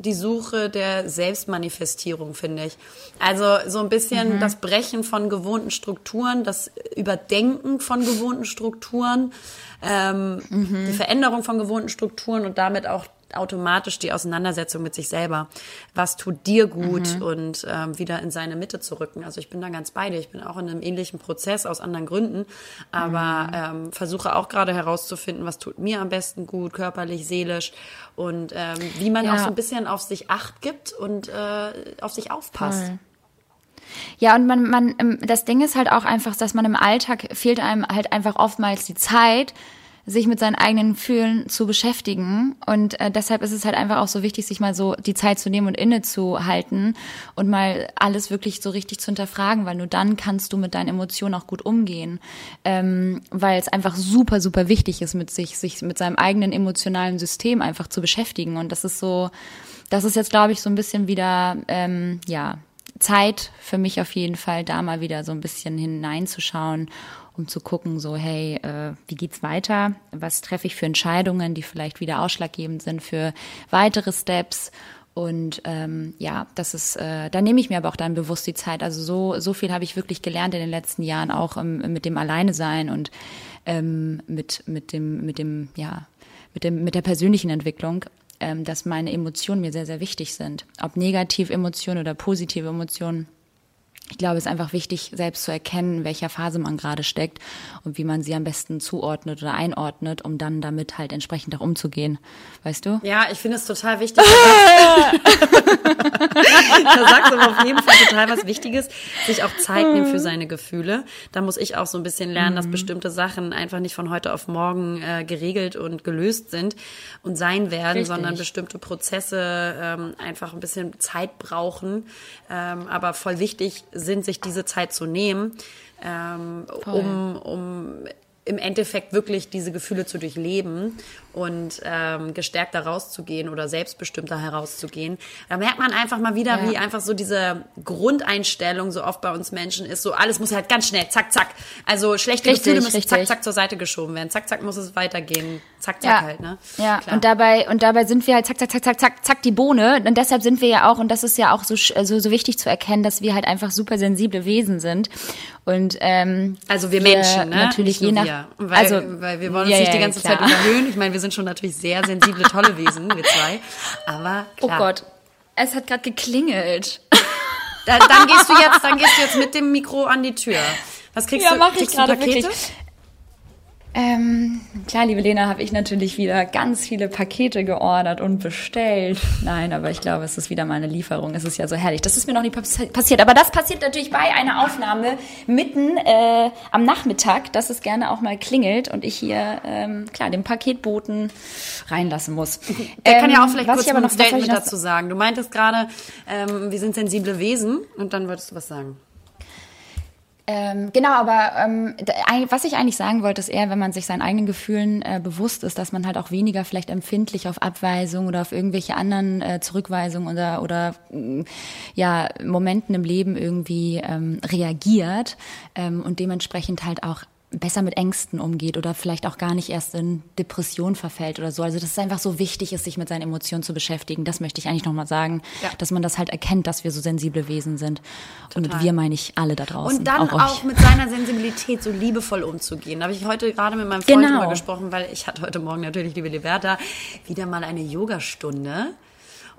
die Suche der Selbstmanifestierung, finde ich. Also so ein bisschen Mhm. das Brechen von gewohnten Strukturen, das Überdenken von gewohnten Strukturen, ähm, Mhm. die Veränderung von gewohnten Strukturen und damit auch automatisch die Auseinandersetzung mit sich selber. Was tut dir gut mhm. und ähm, wieder in seine Mitte zu rücken. Also ich bin da ganz bei dir. Ich bin auch in einem ähnlichen Prozess aus anderen Gründen, aber mhm. ähm, versuche auch gerade herauszufinden, was tut mir am besten gut, körperlich, seelisch und ähm, wie man ja. auch so ein bisschen auf sich Acht gibt und äh, auf sich aufpasst. Voll. Ja, und man, man, ähm, das Ding ist halt auch einfach, dass man im Alltag fehlt einem halt einfach oftmals die Zeit, sich mit seinen eigenen Gefühlen zu beschäftigen. Und äh, deshalb ist es halt einfach auch so wichtig, sich mal so die Zeit zu nehmen und innezuhalten und mal alles wirklich so richtig zu hinterfragen, weil nur dann kannst du mit deinen Emotionen auch gut umgehen. Ähm, weil es einfach super, super wichtig ist, mit sich, sich mit seinem eigenen emotionalen System einfach zu beschäftigen. Und das ist so, das ist jetzt, glaube ich, so ein bisschen wieder, ähm, ja, Zeit für mich auf jeden Fall, da mal wieder so ein bisschen hineinzuschauen um zu gucken, so hey, äh, wie geht's weiter? Was treffe ich für Entscheidungen, die vielleicht wieder ausschlaggebend sind für weitere Steps? Und ähm, ja, das ist, äh, da nehme ich mir aber auch dann bewusst die Zeit. Also so, so viel habe ich wirklich gelernt in den letzten Jahren, auch ähm, mit dem Alleine sein und ähm, mit, mit dem, mit dem, ja, mit dem, mit der persönlichen Entwicklung, ähm, dass meine Emotionen mir sehr, sehr wichtig sind. Ob negative Emotionen oder positive Emotionen ich glaube, es ist einfach wichtig, selbst zu erkennen, in welcher Phase man gerade steckt und wie man sie am besten zuordnet oder einordnet, um dann damit halt entsprechend auch umzugehen. Weißt du? Ja, ich finde es total wichtig. da sagst du auf jeden Fall total was Wichtiges, sich auch Zeit nehmen für seine Gefühle. Da muss ich auch so ein bisschen lernen, mhm. dass bestimmte Sachen einfach nicht von heute auf morgen äh, geregelt und gelöst sind und sein werden, Richtig. sondern bestimmte Prozesse ähm, einfach ein bisschen Zeit brauchen. Ähm, aber voll wichtig sind, sich diese Zeit zu nehmen, ähm, um, um im Endeffekt wirklich diese Gefühle zu durchleben und ähm, gestärkter rauszugehen oder selbstbestimmter herauszugehen. Da merkt man einfach mal wieder, ja. wie einfach so diese Grundeinstellung so oft bei uns Menschen ist. So alles muss halt ganz schnell, zack, zack. Also schlechte richtig, Gefühle müssen richtig. zack, zack zur Seite geschoben werden. Zack, zack muss es weitergehen. Zack, zack ja. halt, ne? Ja, Klar. und dabei, und dabei sind wir halt zack, zack, zack, zack, zack, zack, die Bohne. Und deshalb sind wir ja auch, und das ist ja auch so, so, so wichtig zu erkennen, dass wir halt einfach super sensible Wesen sind. Und ähm, also wir Menschen, ne? Natürlich je nach, wir. Weil, also, weil wir wollen uns ja, nicht die ganze Zeit überhöhen. Ich meine, wir sind schon natürlich sehr sensible, tolle Wesen, wir zwei. Aber oh klar. Oh Gott, es hat gerade geklingelt. Da, dann gehst du jetzt, dann gehst du jetzt mit dem Mikro an die Tür. Was kriegst ja, du? Mach kriegst ich gerade wirklich. Ähm, klar, liebe Lena, habe ich natürlich wieder ganz viele Pakete geordert und bestellt. Nein, aber ich glaube, es ist wieder mal eine Lieferung. Es ist ja so herrlich. Das ist mir noch nie passiert. Aber das passiert natürlich bei einer Aufnahme mitten äh, am Nachmittag, dass es gerne auch mal klingelt und ich hier, ähm, klar, den Paketboten reinlassen muss. Der ähm, kann ja auch ähm, vielleicht kurz aber noch, ein Statement dazu sagen. Du meintest gerade, ähm, wir sind sensible Wesen und dann wolltest du was sagen. Ähm, genau, aber ähm, was ich eigentlich sagen wollte, ist eher, wenn man sich seinen eigenen Gefühlen äh, bewusst ist, dass man halt auch weniger vielleicht empfindlich auf Abweisung oder auf irgendwelche anderen äh, Zurückweisungen oder oder äh, ja Momenten im Leben irgendwie ähm, reagiert ähm, und dementsprechend halt auch besser mit Ängsten umgeht oder vielleicht auch gar nicht erst in Depression verfällt oder so. Also dass es einfach so wichtig ist, sich mit seinen Emotionen zu beschäftigen. Das möchte ich eigentlich nochmal sagen, ja. dass man das halt erkennt, dass wir so sensible Wesen sind. Total. Und mit wir meine ich alle da draußen. Und dann auch, auch mit seiner Sensibilität so liebevoll umzugehen. Da habe ich heute gerade mit meinem Freund genau. gesprochen, weil ich hatte heute Morgen natürlich, liebe Liberta, wieder mal eine Yogastunde.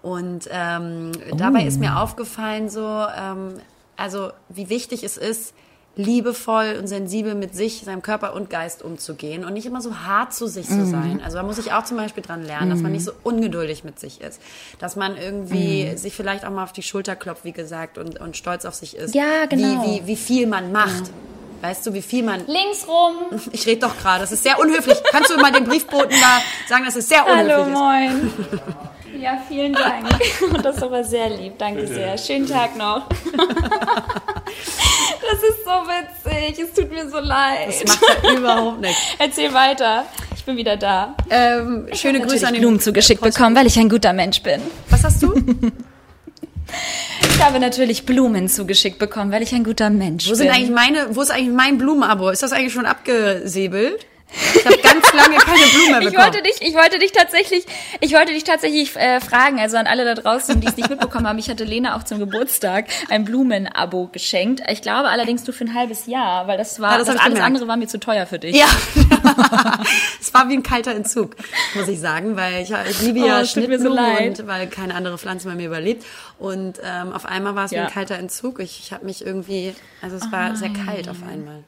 Und ähm, oh. dabei ist mir aufgefallen so, ähm, also wie wichtig es ist, liebevoll und sensibel mit sich, seinem Körper und Geist umzugehen und nicht immer so hart zu sich mhm. zu sein. Also da muss ich auch zum Beispiel dran lernen, mhm. dass man nicht so ungeduldig mit sich ist, dass man irgendwie mhm. sich vielleicht auch mal auf die Schulter klopft, wie gesagt, und, und stolz auf sich ist. Ja, genau. Wie, wie, wie viel man macht. Weißt du, wie viel man. Links rum. Ich rede doch gerade. Das ist sehr unhöflich. Kannst du mal dem Briefboten da sagen, dass es sehr unhöflich Hallo, moin. Ja, vielen Dank. Das ist aber sehr lieb. Danke Bitte. sehr. Schönen Tag noch. Das ist so witzig. Es tut mir so leid. Das macht ja überhaupt nichts. Erzähl weiter. Ich bin wieder da. Ähm, schöne Grüße an die Blumen zugeschickt bekommen, weil ich ein guter Mensch bin. Was hast du? Ich habe natürlich Blumen zugeschickt bekommen, weil ich ein guter Mensch wo bin. Sind eigentlich meine, wo ist eigentlich mein Blumenabo? Ist das eigentlich schon abgesäbelt? Ich habe ganz lange keine Blume bekommen. Ich wollte dich, ich wollte dich tatsächlich, ich wollte dich tatsächlich äh, fragen, also an alle da draußen, die es nicht mitbekommen haben. Ich hatte Lena auch zum Geburtstag ein Blumenabo geschenkt. Ich glaube allerdings nur für ein halbes Jahr, weil das war, ja, das, das alles andere war mir zu teuer für dich. Ja, es war wie ein kalter Entzug, muss ich sagen, weil ich, ich liebe ja Oh, so Schnittblumen leid. und weil keine andere Pflanze bei mir überlebt. Und ähm, auf einmal war es wie Ja. ein kalter Entzug. Ich, ich habe mich irgendwie, also es war sehr kalt auf einmal.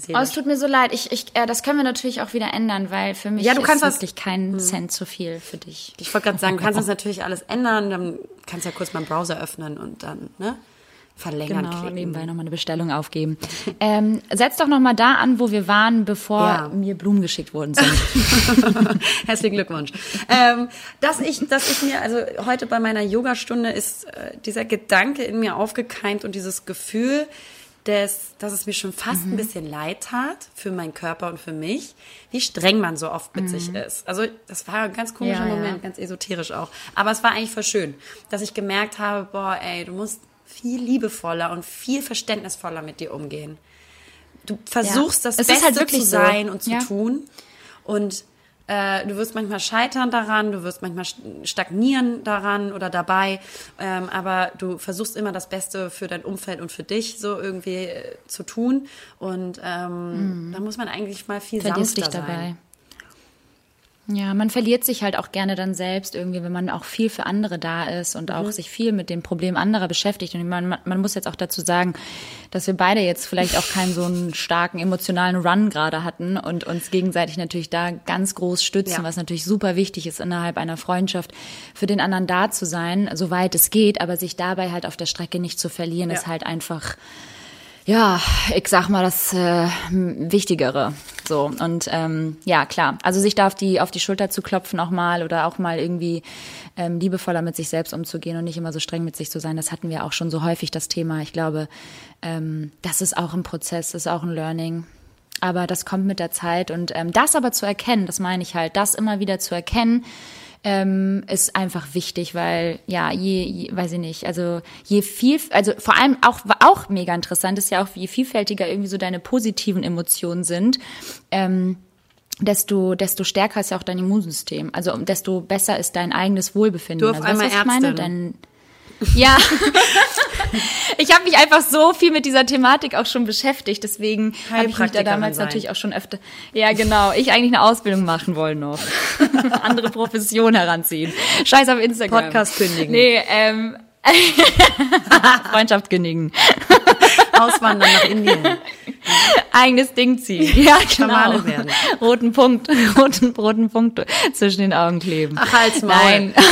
Seele. Oh, es tut mir so leid. Ich, ich, äh, das können wir natürlich auch wieder ändern, weil für mich Ja, du ist kannst das- wirklich kein Cent zu viel für dich. ich wollte gerade sagen, du kannst das natürlich alles ändern. Dann kannst du ja kurz mal einen Browser öffnen und dann ne, verlängern Genau, klicken. nebenbei nochmal eine Bestellung aufgeben. ähm, setz doch nochmal da an, wo wir waren, bevor Ja. mir Blumen geschickt worden sind. Herzlichen Glückwunsch. Ähm, dass ich, dass ich mir, also heute bei meiner Yogastunde ist äh, dieser Gedanke in mir aufgekeimt und dieses Gefühl, des, dass es mir schon fast ein bisschen leid tat für meinen Körper und für mich, wie streng man so oft mit sich ist. Also das war ein ganz komischer Ja, ja. Moment, ganz esoterisch auch. Aber es war eigentlich voll schön, dass ich gemerkt habe, boah, ey, du musst viel liebevoller und viel verständnisvoller mit dir umgehen. Du versuchst das Es ist Beste halt zu so. sein und zu Ja. tun. Und äh, du wirst manchmal scheitern daran, du wirst manchmal stagnieren daran oder dabei, ähm, aber du versuchst immer das Beste für dein Umfeld und für dich so irgendwie äh, zu tun. Und ähm, da muss man eigentlich mal viel Mhm. Verlierst sanfter dich dabei. sein. Ja, man verliert sich halt auch gerne dann selbst irgendwie, wenn man auch viel für andere da ist und Mhm. auch sich viel mit dem Problem anderer beschäftigt. Und man, man muss jetzt auch dazu sagen, dass wir beide jetzt vielleicht auch keinen so einen starken emotionalen Run gerade hatten und uns gegenseitig natürlich da ganz groß stützen, Ja. was natürlich super wichtig ist innerhalb einer Freundschaft, für den anderen da zu sein, soweit es geht, aber sich dabei halt auf der Strecke nicht zu verlieren, Ja. ist halt einfach ja, ich sag mal das äh, Wichtigere. So und ähm, ja klar, also sich da auf die auf die Schulter zu klopfen auch mal oder auch mal irgendwie ähm, liebevoller mit sich selbst umzugehen und nicht immer so streng mit sich zu sein. Das hatten wir auch schon so häufig das Thema. Ich glaube, ähm, das ist auch ein Prozess, das ist auch ein Learning. Aber das kommt mit der Zeit und ähm, das aber zu erkennen, das meine ich halt, das immer wieder zu erkennen, ähm, ist einfach wichtig, weil ja, je, je, weiß ich nicht, also je viel, also vor allem auch auch mega interessant ist ja auch, je vielfältiger irgendwie so deine positiven Emotionen sind. Ähm, desto, desto stärker ist ja auch dein Immunsystem. Also desto besser ist dein eigenes Wohlbefinden. Du auf also, weißt einmal was ich meine? Ärztin. Dein, ja, ich habe mich einfach so viel mit dieser Thematik auch schon beschäftigt. Deswegen habe ich mich da damals sein. natürlich auch schon öfter. Ja, genau. Ich eigentlich eine Ausbildung machen wollen noch. Andere Profession heranziehen. Scheiß auf Instagram. Podcast kündigen. Nee, ähm. Freundschaft kündigen. Auswandern nach Indien. Eigenes Ding ziehen. Ja, genau. Schamane werden. Roten Punkt, roten, roten Punkt zwischen den Augen kleben. Ach, halt's Maul. Nein.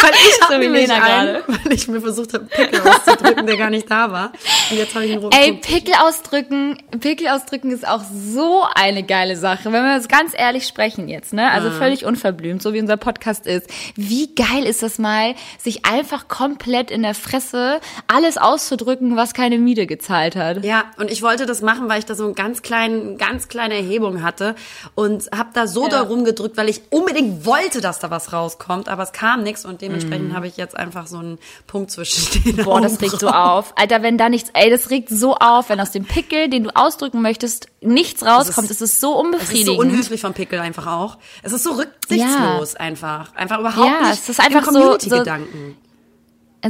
Weil ich So wie Lena gerade. weil ich mir versucht habe, Pickel auszudrücken, der gar nicht da war. Und jetzt habe ich einen roten Ey, Punkt. Pickel ausdrücken, Pickel ausdrücken ist auch so eine geile Sache. Wenn wir das ganz ehrlich sprechen jetzt, ne? Also völlig unverblümt, so wie unser Podcast ist. Wie geil ist das mal, sich einfach komplett in der Fresse alles auszudrücken, was keine Miete gezahlt hat. Ja, und ich wollte das machen, weil ich da so einen ganz kleinen, ganz kleine Erhebung hatte und habe da so Ja. darum gedrückt, weil ich unbedingt wollte, dass da was rauskommt, aber es kam nichts und dementsprechend habe ich jetzt einfach so einen Punkt zwischen den. Boah, das regt so auf. Alter, wenn da nichts, ey, das regt so auf, wenn aus dem Pickel, den du ausdrücken möchtest, nichts rauskommt. Es ist so Es ist unbefriedigend. so unhöflich vom Pickel einfach auch. Es ist so rücksichtslos einfach. Einfach überhaupt Ja, nicht es ist einfach im so- Community-Gedanken.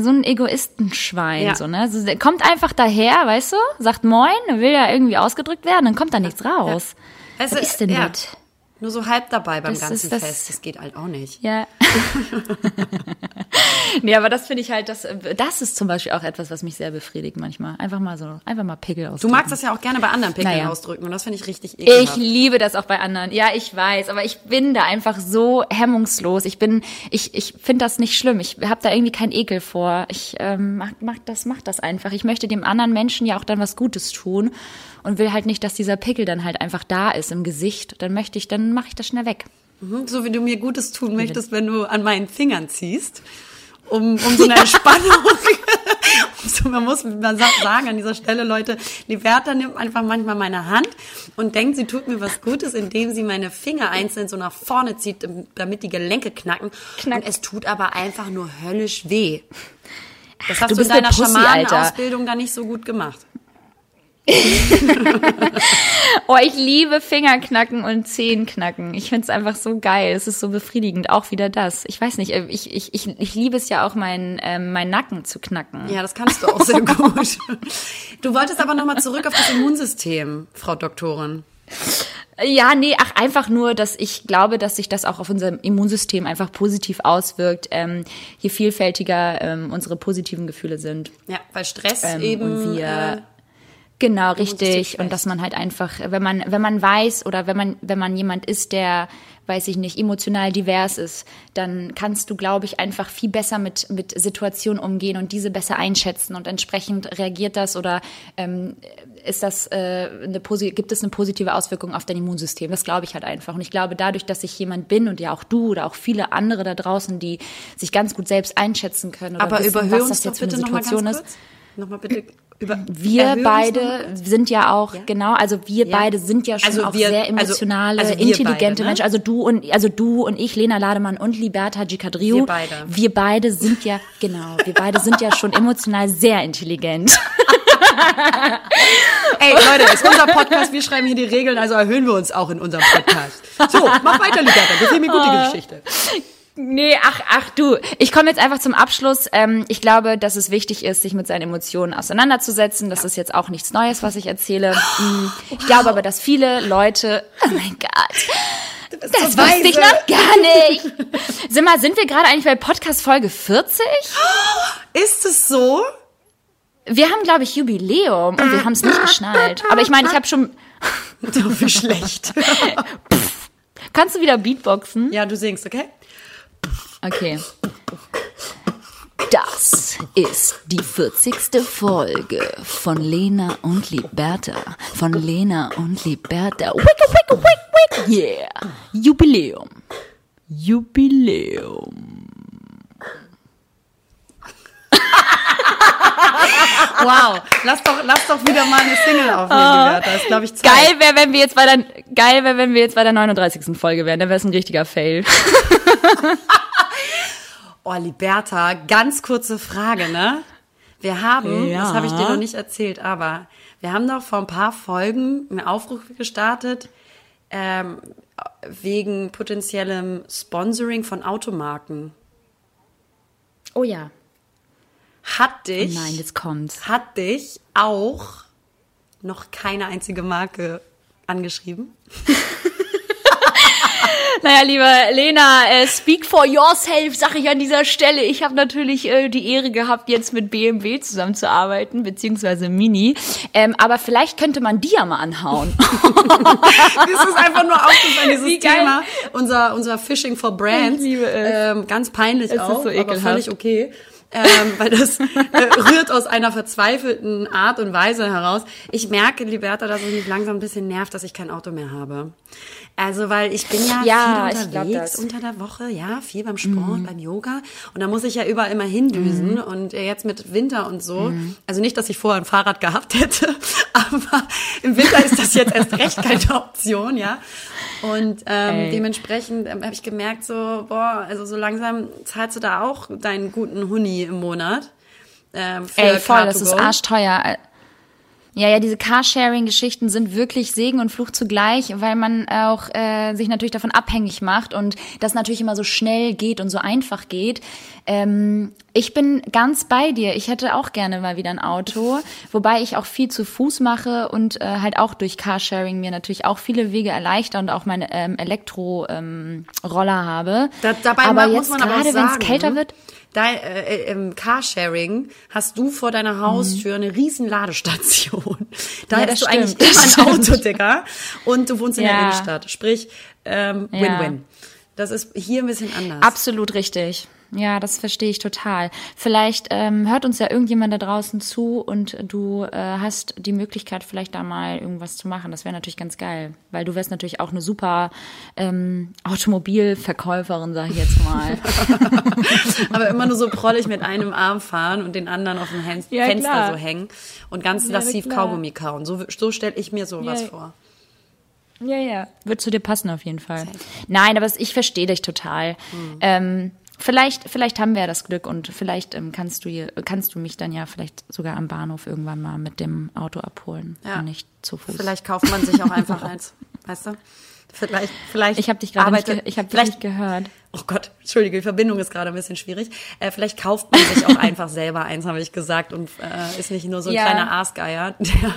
So ein Egoistenschwein, Ja. so, ne? Also, der kommt einfach daher, weißt du, sagt Moin, will ja irgendwie ausgedrückt werden, dann kommt da nichts raus. Es Was ist denn ja, das? Nur so halb dabei beim Das ganzen das- Fest. Das geht halt auch nicht. Ja. nee, aber das finde ich halt, das, das ist zum Beispiel auch etwas, was mich sehr befriedigt manchmal. Einfach mal so, einfach mal Pickel aus. Du magst das ja auch gerne bei anderen Pickeln Naja. ausdrücken und das finde ich richtig Ich ekelhaft. liebe das auch bei anderen. Ja, ich weiß, aber ich bin da einfach so hemmungslos. Ich bin, ich, ich finde das nicht schlimm. Ich habe da irgendwie keinen Ekel vor. Ich ähm, mach, mach das, mach das einfach. Ich möchte dem anderen Menschen ja auch dann was Gutes tun und will halt nicht, dass dieser Pickel dann halt einfach da ist im Gesicht. Dann möchte ich, dann mache ich das schnell weg. Mhm, So wie du mir Gutes tun möchtest, wenn du an meinen Fingern ziehst, um, um so eine Entspannung. so, man muss man sagt, sagen an dieser Stelle, Leute, die Bertha nimmt einfach manchmal meine Hand und denkt, sie tut mir was Gutes, indem sie meine Finger einzeln so nach vorne zieht, damit die Gelenke knacken. Knack. Und es tut aber einfach nur höllisch weh. Das hast du du, in deiner Pussy, Schamanenausbildung da nicht so gut gemacht. Oh, ich liebe Fingerknacken und Zehenknacken. Ich find's einfach so geil. Es ist so befriedigend. Auch wieder das. Ich weiß nicht, äh, ich, ich, ich, ich liebe es ja auch, meinen ähm, mein Nacken zu knacken. Ja, das kannst du auch sehr gut. Du wolltest aber nochmal zurück auf das Immunsystem, Frau Doktorin. Ja, nee, ach, einfach nur, dass ich glaube, dass sich das auch auf unser Immunsystem einfach positiv auswirkt, ähm, je vielfältiger ähm, unsere positiven Gefühle sind. Ja, weil Stress Ähm, eben. wir- äh, Genau, richtig. Und dass man halt einfach, wenn man, wenn man weiß oder wenn man, wenn man jemand ist, der, weiß ich nicht, emotional divers ist, dann kannst du, glaube ich, einfach viel besser mit, mit Situationen umgehen und diese besser einschätzen und entsprechend reagiert das oder ähm, ist das äh, eine posi gibt es eine positive Auswirkung auf dein Immunsystem? Das glaube ich halt einfach. Und ich glaube, dadurch, dass ich jemand bin und ja auch du oder auch viele andere da draußen, die sich ganz gut selbst einschätzen können oder aber wissen, was das jetzt für eine Situation ist. kurz. Nochmal bitte über. Wir beide sind ja auch, Ja. genau, also wir Ja. beide sind ja schon Also auch wir- sehr also- emotionale, also wir intelligente beide, ne? Menschen. Also du und also du und ich, Lena Lademann und Liberta Gicadrio. Wir beide. Wir beide sind ja, genau, wir beide sind ja schon emotional sehr intelligent. Ey, Leute, ist unser Podcast, wir schreiben hier die Regeln, also erhöhen wir uns auch in unserem Podcast. So, mach weiter, Liberta. Gefällt mir gut, Ah. die Geschichte. Nee, ach, ach du. Ich komme jetzt einfach zum Abschluss. Ähm, ich glaube, dass es wichtig ist, sich mit seinen Emotionen auseinanderzusetzen. Das ist jetzt auch nichts Neues, was ich erzähle. Mm, Ich glaube aber, dass viele Leute, oh mein Gott, das so wusste ich weise. noch gar nicht. Sag mal, sind wir gerade eigentlich bei Podcast Folge 40? Ist es so? Wir haben, glaube ich, Jubiläum und wir haben es nicht geschnallt. Aber ich meine, ich habe schon. So wie schlecht. Kannst du wieder Beatboxen? Ja, du singst, okay? Okay. Das ist die 40. Folge von Lena und Liberta. Von Lena und Liberta. Wick, wick, wick, wick. Yeah. Jubiläum. Jubiläum. Wow, lass doch, lass doch wieder mal eine Single aufnehmen, Liberta. Das ist, glaube ich, Zeit. Geil wäre, wenn wir jetzt bei der, geil wäre, wenn wir jetzt bei der 39. Folge wären. Dann wäre es ein richtiger Fail. Oh, Liberta, ganz kurze Frage, ne? Wir haben, Ja. das habe ich dir noch nicht erzählt, aber wir haben doch vor ein paar Folgen einen Aufruf gestartet ähm, wegen potenziellem Sponsoring von Automarken. Oh ja. Hat dich, Nein, jetzt kommt's. hat dich auch noch keine einzige Marke angeschrieben? Naja, lieber Lena, äh, speak for yourself, sag ich an dieser Stelle. Ich habe natürlich äh, die Ehre gehabt, jetzt mit BMW zusammenzuarbeiten, beziehungsweise Mini. Ähm, aber vielleicht könnte man die ja mal anhauen. Das ist einfach nur aufgefallen, dieses Wie geil. Thema. Unser, unser Phishing for Brands. Ich liebe es. Ähm, ganz peinlich ist auch, so aber völlig okay. ähm, weil das äh, rührt aus einer verzweifelten Art und Weise heraus. Ich merke, Liberta, dass es mich langsam ein bisschen nervt, dass ich kein Auto mehr habe. Also, weil ich bin ja, Ja, viel unterwegs unter der Woche, ja, viel beim Sport, beim Yoga. Und da muss ich ja überall immer hindüsen. Und äh, jetzt mit Winter und so. Also nicht, dass ich vorher ein Fahrrad gehabt hätte, aber im Winter ist das jetzt erst recht keine Option, ja. Und ähm, dementsprechend ähm, habe ich gemerkt, so, boah, also so langsam zahlst du da auch deinen guten Huni im Monat. Ähm, Ey, voll, das ist arschteuer. Ja, ja, diese Carsharing-Geschichten sind wirklich Segen und Fluch zugleich, weil man auch äh, sich natürlich davon abhängig macht und das natürlich immer so schnell geht und so einfach geht. Ähm, ich bin ganz bei dir. Ich hätte auch gerne mal wieder ein Auto, wobei ich auch viel zu Fuß mache und äh, halt auch durch Carsharing mir natürlich auch viele Wege erleichter und auch meine ähm, Elektro-Roller ähm, habe. Da, dabei aber muss jetzt man aber auch gerade, wenn es kälter wird, Da, äh, äh, Im Carsharing hast du vor deiner Haustür eine riesen Ladestation. Da Ja, das du eigentlich stimmt, das immer ein. Auto, Digga. Und du wohnst in der Ja. Innenstadt. Sprich, ähm, Ja. Win-Win. Das ist hier ein bisschen anders. Absolut richtig. Ja, das verstehe ich total. Vielleicht ähm, hört uns ja irgendjemand da draußen zu und du äh, hast die Möglichkeit, vielleicht da mal irgendwas zu machen. Das wäre natürlich ganz geil, weil du wärst natürlich auch eine super ähm, Automobilverkäuferin, sag ich jetzt mal. Aber immer nur so prollig mit einem Arm fahren und den anderen auf dem Hän- Ja, Fenster klar. so hängen und ganz Ja, lassiv klar. Kaugummi kauen. So, so stelle ich mir sowas Ja. vor. ja, ja. Wird zu dir passen auf jeden Fall. Nein, aber ich verstehe dich total. Hm. Ähm, vielleicht, vielleicht haben wir ja das Glück und vielleicht ähm, kannst du hier, kannst du mich dann ja vielleicht sogar am Bahnhof irgendwann mal mit dem Auto abholen Ja. und nicht zu Fuß. Vielleicht kauft man sich auch einfach eins. Weißt du? Vielleicht, vielleicht. Ich habe dich gerade nicht, ge ich hab dich vielleicht nicht gehört. Oh Gott, Entschuldige, die Verbindung ist gerade ein bisschen schwierig. Äh, vielleicht kauft man sich auch einfach selber eins, habe ich gesagt, und äh, ist nicht nur so ein Ja. kleiner Aasgeier, der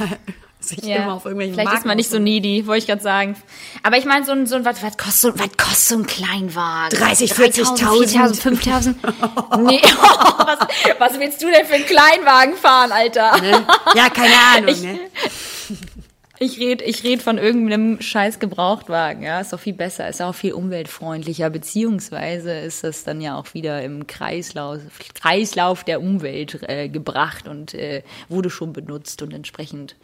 sich Ja. immer auf irgendwelchen Vielleicht ist man nicht so needy, wollte ich gerade sagen. Aber ich meine, so ein, so ein was, was, kostet, so- was kostet so ein Kleinwagen? 30, 30.000, 40.000. 4.000, 5.000? Nee, was, was willst du denn für einen Kleinwagen fahren, Alter? Ne? Ja, keine Ahnung. Ich- ne? Ich rede ich red von irgendeinem scheiß Gebrauchtwagen, ja. Ist doch viel besser, ist auch viel umweltfreundlicher, beziehungsweise ist das dann ja auch wieder im Kreislauf, Kreislauf der Umwelt äh, gebracht und äh, wurde schon benutzt und entsprechend.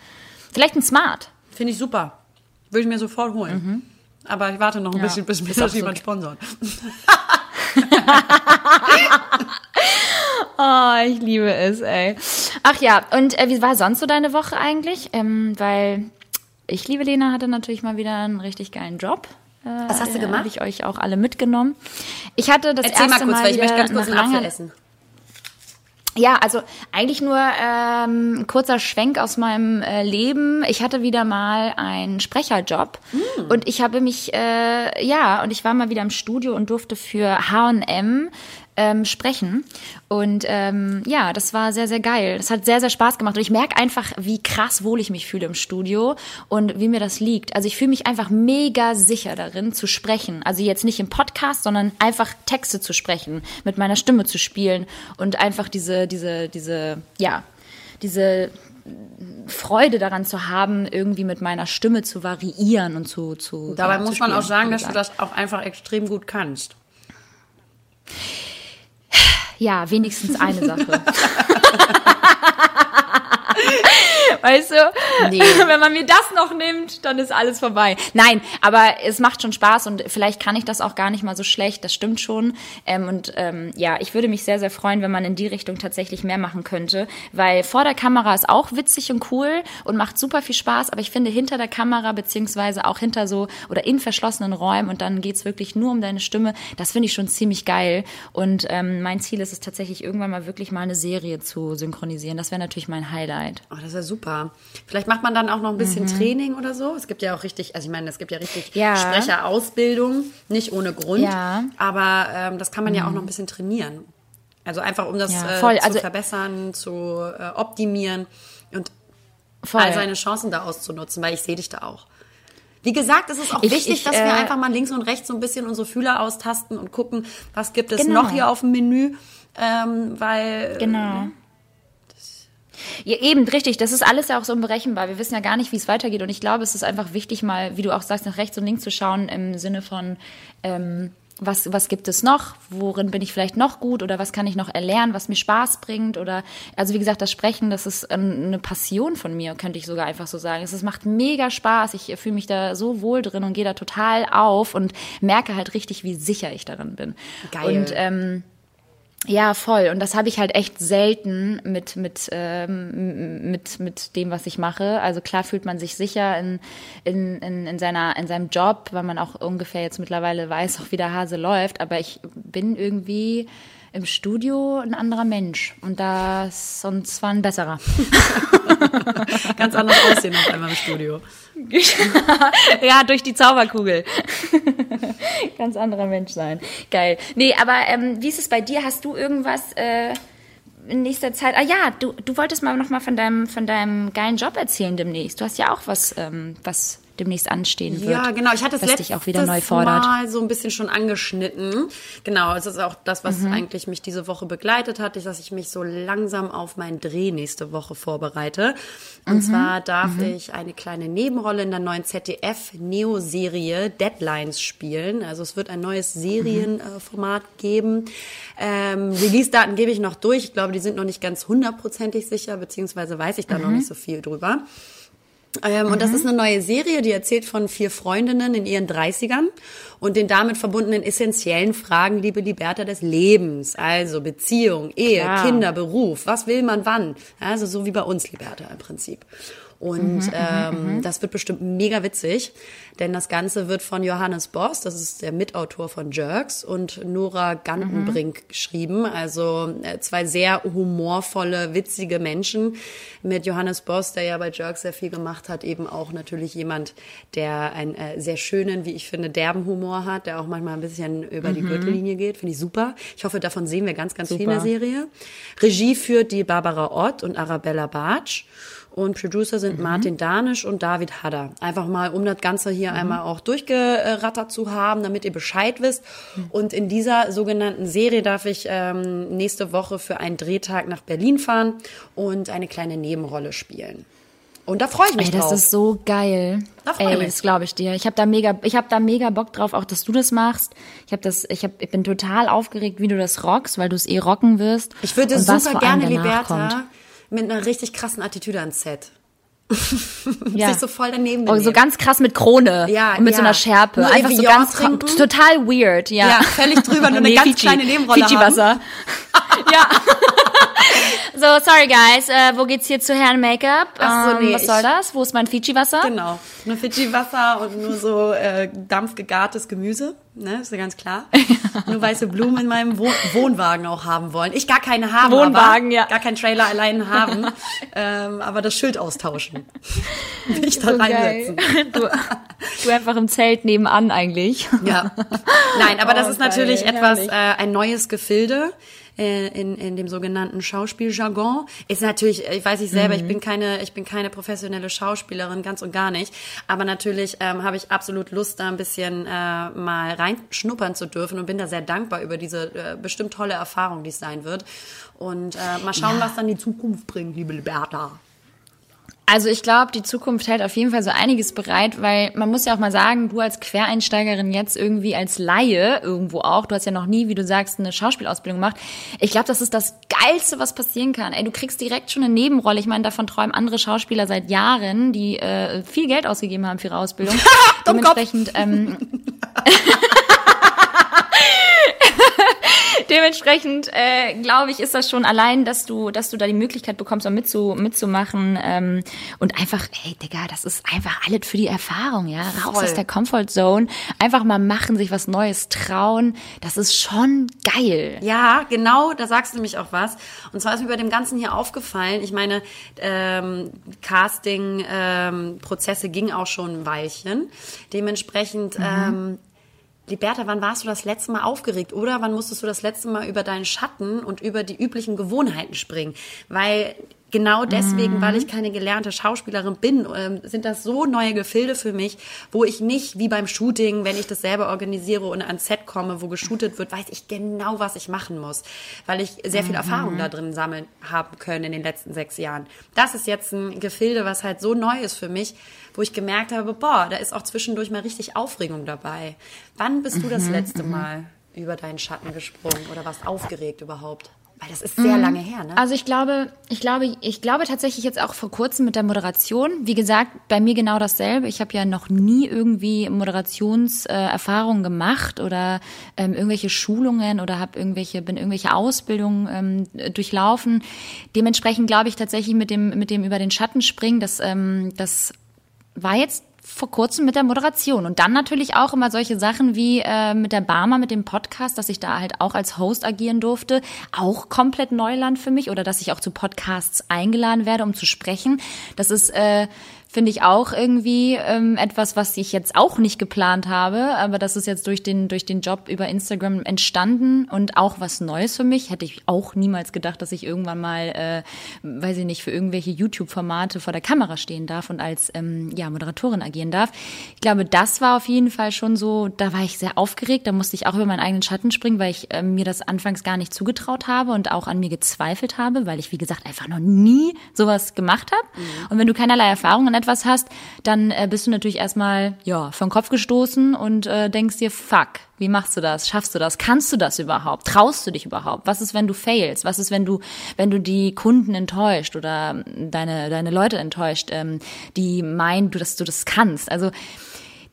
Vielleicht ein Smart. Finde ich super. Würde ich mir sofort holen. Aber ich warte noch ein Mhm. Ja, bisschen, bis mir das jemand sponsort. Oh, ich liebe es, ey. Ach ja, und äh, wie war sonst so deine Woche eigentlich? Ähm, weil ich, liebe Lena, hatte natürlich mal wieder einen richtig geilen Job. Äh, Was hast du gemacht? Habe ich euch auch alle mitgenommen. Ich hatte das Erzähl mal erste kurz, weil ich möchte ganz kurz einen Apfel essen. Ja, also eigentlich nur ähm, ein kurzer Schwenk aus meinem äh, Leben. Ich hatte wieder mal einen Sprecherjob und ich habe mich, äh, ja, und ich war mal wieder im Studio und durfte für H&M ähm, sprechen. Und ähm, ja, das war sehr, sehr geil. Das hat sehr, sehr Spaß gemacht. Und ich merke einfach, wie krass wohl ich mich fühle im Studio und wie mir das liegt. Also ich fühle mich einfach mega sicher darin zu sprechen. Also jetzt nicht im Podcast, sondern einfach Texte zu sprechen, mit meiner Stimme zu spielen und einfach diese, diese, diese, ja, diese Freude daran zu haben, irgendwie mit meiner Stimme zu variieren und zu, zu Dabei muss man auch sagen, dass du das auch einfach extrem gut kannst. Ja, wenigstens eine Sache. Weißt du? Nee. Wenn man mir das noch nimmt, dann ist alles vorbei. Nein, aber es macht schon Spaß und vielleicht kann ich das auch gar nicht mal so schlecht. Das stimmt schon. Ähm, und ähm, ja, ich würde mich sehr, sehr freuen, wenn man in die Richtung tatsächlich mehr machen könnte. Weil vor der Kamera ist auch witzig und cool und macht super viel Spaß. Aber ich finde hinter der Kamera, beziehungsweise auch hinter so oder in verschlossenen Räumen und dann geht's wirklich nur um deine Stimme, das finde ich schon ziemlich geil. Und ähm, mein Ziel ist es tatsächlich irgendwann mal wirklich mal eine Serie zu synchronisieren. Das wäre natürlich mein Highlight. Oh, das ist ja super. Vielleicht macht man dann auch noch ein bisschen Training oder so. Es gibt ja auch richtig, also ich meine, es gibt ja richtig Mhm. Ja. Sprecherausbildung, nicht ohne Grund. Ja. Mhm. Aber ähm, das kann man ja auch noch ein bisschen trainieren. Also einfach, um das Ja, äh, zu Also- verbessern, zu äh, optimieren und Voll. all seine Chancen da auszunutzen, weil ich sehe dich da auch. Wie gesagt, es ist auch Ich- wichtig, ich, dass wir äh, einfach mal links und rechts so ein bisschen unsere Fühler austasten und gucken, was gibt es Genau. noch hier auf dem Menü, ähm, weil Genau. Ja, eben, richtig. Das ist alles ja auch so unberechenbar. Wir wissen ja gar nicht, wie es weitergeht. Und ich glaube, es ist einfach wichtig, mal, wie du auch sagst, nach rechts und links zu schauen, im Sinne von, ähm, was, was gibt es noch? Worin bin ich vielleicht noch gut? Oder was kann ich noch erlernen, was mir Spaß bringt? Oder, also wie gesagt, das Sprechen, das ist ähm, eine Passion von mir, könnte ich sogar einfach so sagen. Es es macht mega Spaß. Ich fühle mich da so wohl drin und gehe da total auf und merke halt richtig, wie sicher ich darin bin. Geil. Und, ähm, ja, voll. Und das habe ich halt echt selten mit, mit, ähm, mit, mit dem, was ich mache. Also klar fühlt man sich sicher in, in, in, in, seiner, in seinem Job, weil man auch ungefähr jetzt mittlerweile weiß, auch wie der Hase läuft. Aber ich bin irgendwie im Studio ein anderer Mensch. Und das, und zwar ein besserer. ganz anders aussehen auf einmal im Studio. ja, durch die Zauberkugel. Ganz anderer Mensch sein. Geil. Nee, aber ähm, wie ist es bei dir? Hast du irgendwas äh, in nächster Zeit? Ah ja, du, du wolltest mal noch mal von deinem, von deinem geilen Job erzählen demnächst. Du hast ja auch was, ähm, was demnächst anstehen wird. Ja, genau. Ich hatte es letztes auch wieder neu fordert. Mal so ein bisschen schon angeschnitten. Genau, es ist auch das, Mhm. was eigentlich mich diese Woche begleitet hat, ist, dass ich mich so langsam auf meinen Dreh nächste Woche vorbereite. Und Mhm. zwar darf ich eine kleine Nebenrolle in der neuen ZDF-Neo-Serie Deadlines spielen. Also es wird ein neues Serienformat geben. Ähm, Release-Daten gebe ich noch durch. Ich glaube, die sind noch nicht ganz hundertprozentig sicher, beziehungsweise weiß ich da Mhm. noch nicht so viel drüber. Ähm, Und das ist eine neue Serie, die erzählt von vier Freundinnen in ihren 30ern und den damit verbundenen essentiellen Fragen, liebe Liberta, des Lebens. Also Beziehung, Ehe, Klar. Kinder, Beruf, was will man wann? Also so wie bei uns, Liberta, im Prinzip. Und ähm, das wird bestimmt mega witzig, denn das Ganze wird von Johannes Boss, das ist der Mitautor von Jerks, und Nora Gantenbrink geschrieben. Also äh, zwei sehr humorvolle, witzige Menschen. Mit Johannes Boss, der ja bei Jerks sehr viel gemacht hat, eben auch natürlich jemand, der einen äh, sehr schönen, wie ich finde, derben Humor hat, der auch manchmal ein bisschen über die Gürtellinie geht. Finde ich super. Ich hoffe, davon sehen wir ganz, ganz viel in der Super. Serie. Regie führt die Barbara Ott und Arabella Bartsch. Und Producer sind Martin Danisch und David Hadder. Einfach mal, um das Ganze hier einmal auch durchgerattert zu haben, damit ihr Bescheid wisst. Und in dieser sogenannten Serie darf ich ähm, nächste Woche für einen Drehtag nach Berlin fahren und eine kleine Nebenrolle spielen. Und da freue ich mich Ey, das drauf. ist so geil. Da freu ich mich. das glaube ich dir. Ich habe da mega, ich habe da mega Bock drauf, auch dass du das machst. Ich habe das, ich hab, ich bin total aufgeregt, wie du das rockst, weil du es eh rocken wirst. ich würde super gerne Liberta kommt. Mit einer richtig krassen Attitüde ans Set. Ja. Sich so voll daneben Oh, so benehmen. ganz krass mit Krone Ja, und mit so ja. einer Schärpe. Nur Einfach so Evian ganz trinken. total weird, ja. Ja, völlig drüber, nur eine ganz kleine Nebenrolle Fiji Wasser. ja. so, sorry guys, äh, wo geht's hier zu Herrn Make-up? Ach so, Ähm, nee, was soll das? Wo ist mein Fiji Wasser? Genau. Nur Fidschi-Wasser und nur so äh, dampfgegartes Gemüse. Ne, ist ja ganz klar. Nur weiße Blumen in meinem Wohn Wohnwagen auch haben wollen. Ich gar keine haben, Wohnwagen, ja. Gar keinen Trailer allein haben. ähm, aber das Schild austauschen. Mich da So reinsetzen. Du, du einfach im Zelt nebenan eigentlich. Ja. Nein, aber das Oh, ist natürlich geil, etwas, herrlich. äh, ein neues Gefilde. Äh, In, in dem sogenannten Schauspieljargon ist natürlich, ich weiß ich selber, Mhm. ich bin keine, ich bin keine professionelle Schauspielerin, ganz und gar nicht. Aber natürlich ähm, habe ich absolut Lust, da ein bisschen äh, mal reinschnuppern zu dürfen und bin da sehr dankbar über diese äh, bestimmt tolle Erfahrung, die es sein wird. Und äh, mal schauen, was dann die Zukunft bringt, liebe Liberta. Also ich glaube, die Zukunft hält auf jeden Fall so einiges bereit, weil man muss ja auch mal sagen, du als Quereinsteigerin jetzt irgendwie als Laie irgendwo auch, du hast ja noch nie, wie du sagst, eine Schauspielausbildung gemacht. Ich glaube, das ist das Geilste, was passieren kann. Ey, du kriegst direkt schon eine Nebenrolle. Ich meine, davon träumen andere Schauspieler seit Jahren, die äh, viel Geld ausgegeben haben für ihre Ausbildung. Dementsprechend, ähm, Dementsprechend äh, glaube ich, ist das schon allein, dass du, dass du da die Möglichkeit bekommst, auch mitzu, mitzumachen ähm, und einfach, hey Digga, das ist einfach alles für die Erfahrung, ja, raus Voll. aus der Comfort Zone, einfach mal machen, sich was Neues trauen, das ist schon geil. Ja, genau, da sagst du nämlich auch was. Und zwar ist mir bei dem Ganzen hier aufgefallen, ich meine, ähm, Casting-Prozesse gingen auch schon ein Weilchen. Dementsprechend, ähm, Liberta, wann warst du das letzte Mal aufgeregt? Oder wann musstest du das letzte Mal über deinen Schatten und über die üblichen Gewohnheiten springen? Weil genau deswegen, weil ich keine gelernte Schauspielerin bin, ähm, sind das so neue Gefilde für mich, wo ich nicht wie beim Shooting, wenn ich das selber organisiere und ans Set komme, wo geshootet wird, weiß ich genau, was ich machen muss, weil ich sehr viel Erfahrung da drin sammeln haben können in den letzten sechs Jahren. Das ist jetzt ein Gefilde, was halt so neu ist für mich, wo ich gemerkt habe, boah, da ist auch zwischendurch mal richtig Aufregung dabei. Wann bist du das letzte Mal über deinen Schatten gesprungen oder warst aufgeregt überhaupt? Weil das ist sehr lange her, ne? Also ich glaube, ich glaube, ich glaube tatsächlich jetzt auch vor kurzem mit der Moderation. Wie gesagt, bei mir genau dasselbe. Ich habe ja noch nie irgendwie Moderationserfahrungen Erfahrungen gemacht oder ähm, irgendwelche Schulungen oder habe irgendwelche bin irgendwelche Ausbildungen ähm, durchlaufen. Dementsprechend glaube ich tatsächlich mit dem mit dem über den Schatten springen, das ähm, das war jetzt vor kurzem mit der Moderation. Und dann natürlich auch immer solche Sachen wie äh, mit der Barmer, mit dem Podcast, dass ich da halt auch als Host agieren durfte, auch komplett Neuland für mich. Oder dass ich auch zu Podcasts eingeladen werde, um zu sprechen. Das ist äh, finde ich auch irgendwie ähm, etwas, was ich jetzt auch nicht geplant habe, aber das ist jetzt durch den durch den Job über Instagram entstanden und auch was Neues für mich. Hätte ich auch niemals gedacht, dass ich irgendwann mal, äh, weiß ich nicht, für irgendwelche YouTube-Formate vor der Kamera stehen darf und als ähm, ja Moderatorin agieren darf. Ich glaube, das war auf jeden Fall schon so. Da war ich sehr aufgeregt. Da musste ich auch über meinen eigenen Schatten springen, weil ich ähm, mir das anfangs gar nicht zugetraut habe und auch an mir gezweifelt habe, weil ich wie gesagt einfach noch nie sowas gemacht habe. Und wenn du keinerlei Erfahrung in etwas hast, dann äh, bist du natürlich erstmal ja vom Kopf gestoßen und äh, denkst dir, fuck, wie machst du das? Schaffst du das? Kannst du das überhaupt? Traust du dich überhaupt? Was ist, wenn du failst? Was ist, wenn du, wenn du die Kunden enttäuscht oder deine deine Leute enttäuscht, ähm, die meinen, du, dass du das kannst? Also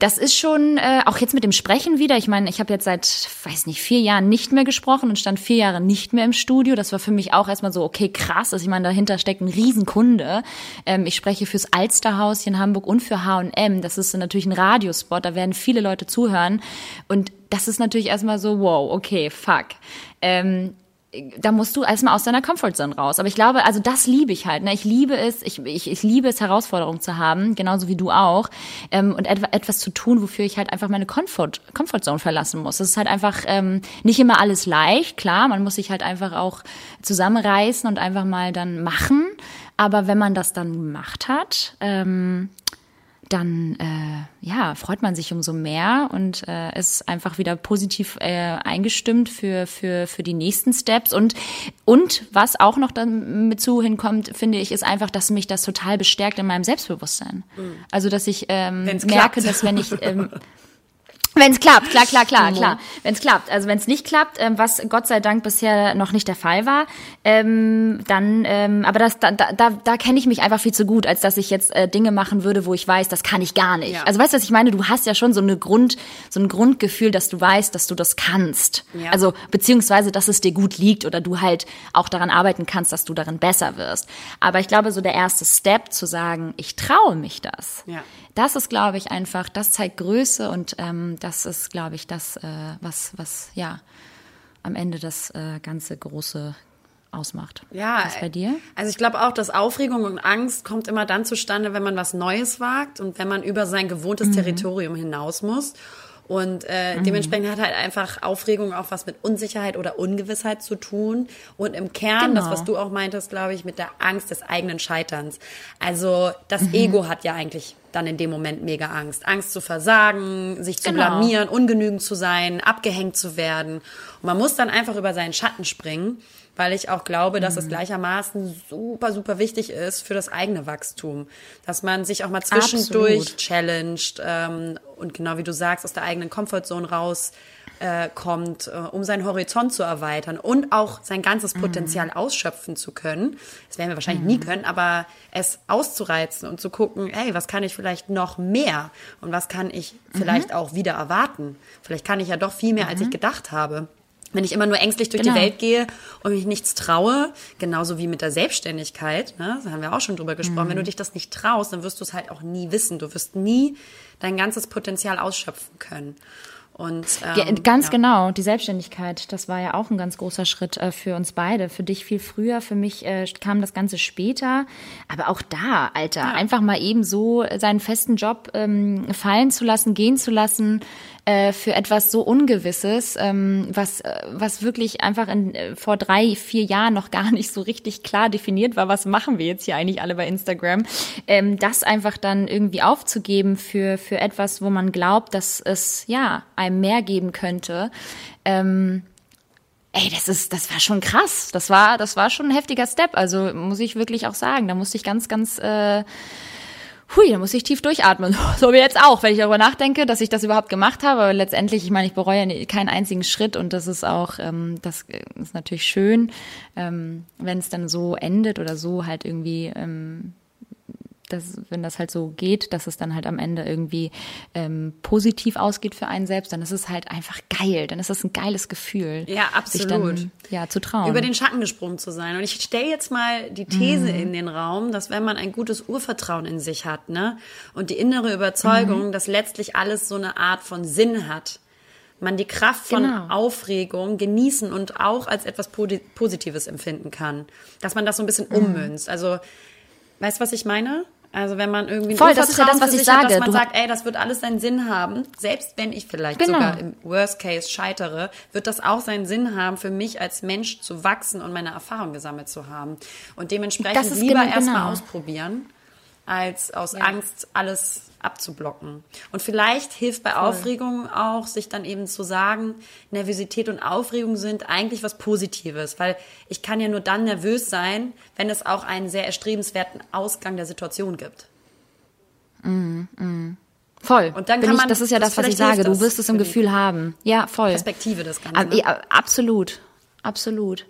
das ist schon äh, auch jetzt mit dem Sprechen wieder. Ich meine, ich habe jetzt seit, weiß nicht, vier Jahren nicht mehr gesprochen und stand vier Jahre nicht mehr im Studio. Das war für mich auch erstmal so, okay, krass. Also ich meine, dahinter steckt ein Riesenkunde. Ähm, ich spreche fürs Alsterhaus hier in Hamburg und für H&M. Das ist natürlich ein Radiospot, da werden viele Leute zuhören. Und das ist natürlich erstmal so, wow, okay, fuck. Ähm, da musst du erstmal aus deiner Comfortzone raus. Aber ich glaube, also das liebe ich halt. Ne? Ich liebe es, ich, ich, ich liebe es, Herausforderungen zu haben, genauso wie du auch. Ähm, und etwa, etwas zu tun, wofür ich halt einfach meine Comfort, Comfortzone verlassen muss. Das ist halt einfach ähm, nicht immer alles leicht, klar, man muss sich halt einfach auch zusammenreißen und einfach mal dann machen. Aber wenn man das dann gemacht hat, ähm, dann äh, ja, freut man sich umso mehr und äh, ist einfach wieder positiv äh, eingestimmt für, für, für die nächsten Steps. Und, und was auch noch damit zu hinkommt, finde ich, ist einfach, dass mich das total bestärkt in meinem Selbstbewusstsein. Mhm. Also, dass ich ähm, merke, dass wenn ich ähm, Wenn es klappt, klar, klar, klar, klar. Wenn es klappt. Also wenn es nicht klappt, ähm, was Gott sei Dank bisher noch nicht der Fall war, ähm, dann, ähm, aber das, da, da, da kenne ich mich einfach viel zu gut, als dass ich jetzt äh, Dinge machen würde, wo ich weiß, das kann ich gar nicht. Ja. Also weißt du, was ich meine? Du hast ja schon so eine Grund, so ein Grundgefühl, dass du weißt, dass du das kannst. Ja. Also beziehungsweise, dass es dir gut liegt oder du halt auch daran arbeiten kannst, dass du darin besser wirst. Aber ich glaube, so der erste Step zu sagen, ich traue mich das. Ja. Das ist, glaube ich, einfach, das zeigt Größe und ähm, das ist, glaube ich, das, äh, was, was, ja, am Ende das äh, ganze große ausmacht. Ja. Was bei dir? Also ich glaube auch, dass Aufregung und Angst kommt immer dann zustande, wenn man was Neues wagt und wenn man über sein gewohntes mhm. Territorium hinaus muss. Und äh, mhm. dementsprechend hat halt einfach Aufregung auch was mit Unsicherheit oder Ungewissheit zu tun. Und im Kern, genau. das, was du auch meintest, glaube ich, mit der Angst des eigenen Scheiterns. Also das mhm. Ego hat ja eigentlich dann in dem Moment mega Angst. Angst zu versagen, sich zu genau. blamieren, ungenügend zu sein, abgehängt zu werden. Und man muss dann einfach über seinen Schatten springen, weil ich auch glaube, dass mhm. es gleichermaßen super, super wichtig ist für das eigene Wachstum. Dass man sich auch mal zwischendurch Absolut. challenged ähm, und genau wie du sagst, aus der eigenen Comfortzone raus äh, kommt, äh, um seinen Horizont zu erweitern und auch sein ganzes Potenzial mhm. ausschöpfen zu können. Das werden wir wahrscheinlich mhm. nie können, aber es auszureizen und zu gucken, hey, was kann ich vielleicht noch mehr und was kann ich vielleicht mhm. auch wieder erwarten? Vielleicht kann ich ja doch viel mehr, als ich mhm. gedacht habe. Wenn ich immer nur ängstlich durch genau. die Welt gehe und mich nichts traue, genauso wie mit der Selbstständigkeit, ne, da haben wir auch schon drüber gesprochen, wenn du mhm. dich das nicht traust, dann wirst du es halt auch nie wissen. Du wirst nie dein ganzes Potenzial ausschöpfen können. Und, ähm, ganz ja. genau, die Selbstständigkeit, das war ja auch ein ganz großer Schritt äh, für uns beide. Für dich viel früher, für mich äh, kam das Ganze später. Aber auch da, Alter, ja. einfach mal eben so seinen festen Job ähm, fallen zu lassen, gehen zu lassen, äh, für etwas so Ungewisses, ähm, was, äh, was wirklich einfach in, äh, vor drei, vier Jahren noch gar nicht so richtig klar definiert war, was machen wir jetzt hier eigentlich alle bei Instagram, ähm, das einfach dann irgendwie aufzugeben für, für etwas, wo man glaubt, dass es ja einem mehr geben könnte. Ähm, Ey, das ist, das war schon krass. Das war, das war schon ein heftiger Step. Also muss ich wirklich auch sagen. Da musste ich ganz, ganz äh, hui, da muss ich tief durchatmen. So wie jetzt auch, wenn ich darüber nachdenke, dass ich das überhaupt gemacht habe. Aber letztendlich, ich meine, ich bereue keinen einzigen Schritt und das ist auch, ähm, das ist natürlich schön, ähm, wenn es dann so endet oder so halt irgendwie ähm, dass, wenn das halt so geht, dass es dann halt am Ende irgendwie ähm, positiv ausgeht für einen selbst, dann ist es halt einfach geil. Dann ist das ein geiles Gefühl. Ja, absolut. Dann, ja, zu trauen. Über den Schatten gesprungen zu sein. Und ich stelle jetzt mal die These mhm. in den Raum, dass wenn man ein gutes Urvertrauen in sich hat, ne, und die innere Überzeugung, mhm. dass letztlich alles so eine Art von Sinn hat, man die Kraft von genau. Aufregung genießen und auch als etwas Positives empfinden kann. Dass man das so ein bisschen mhm. ummünzt. Also, weißt du, was ich meine? Also wenn man irgendwie Voll, das ist ja das, was ich sage. Hat, dass man du sagt, ey, das wird alles seinen Sinn haben. Selbst wenn ich vielleicht genau. sogar im Worst Case scheitere, wird das auch seinen Sinn haben, für mich als Mensch zu wachsen und meine Erfahrung gesammelt zu haben. Und dementsprechend lieber genau. erstmal ausprobieren, als aus ja. Angst alles abzublocken. Und vielleicht hilft bei Voll. Aufregung auch, sich dann eben zu sagen, Nervosität und Aufregung sind eigentlich was Positives, weil ich kann ja nur dann nervös sein, wenn es auch einen sehr erstrebenswerten Ausgang der Situation gibt. Mm, mm. Voll. Und dann kann ich, man, das ist ja das, was ich sage. Du wirst es im Gefühl haben. Ja, voll. Perspektive das Ganze. Ne? Ja, absolut. Absolut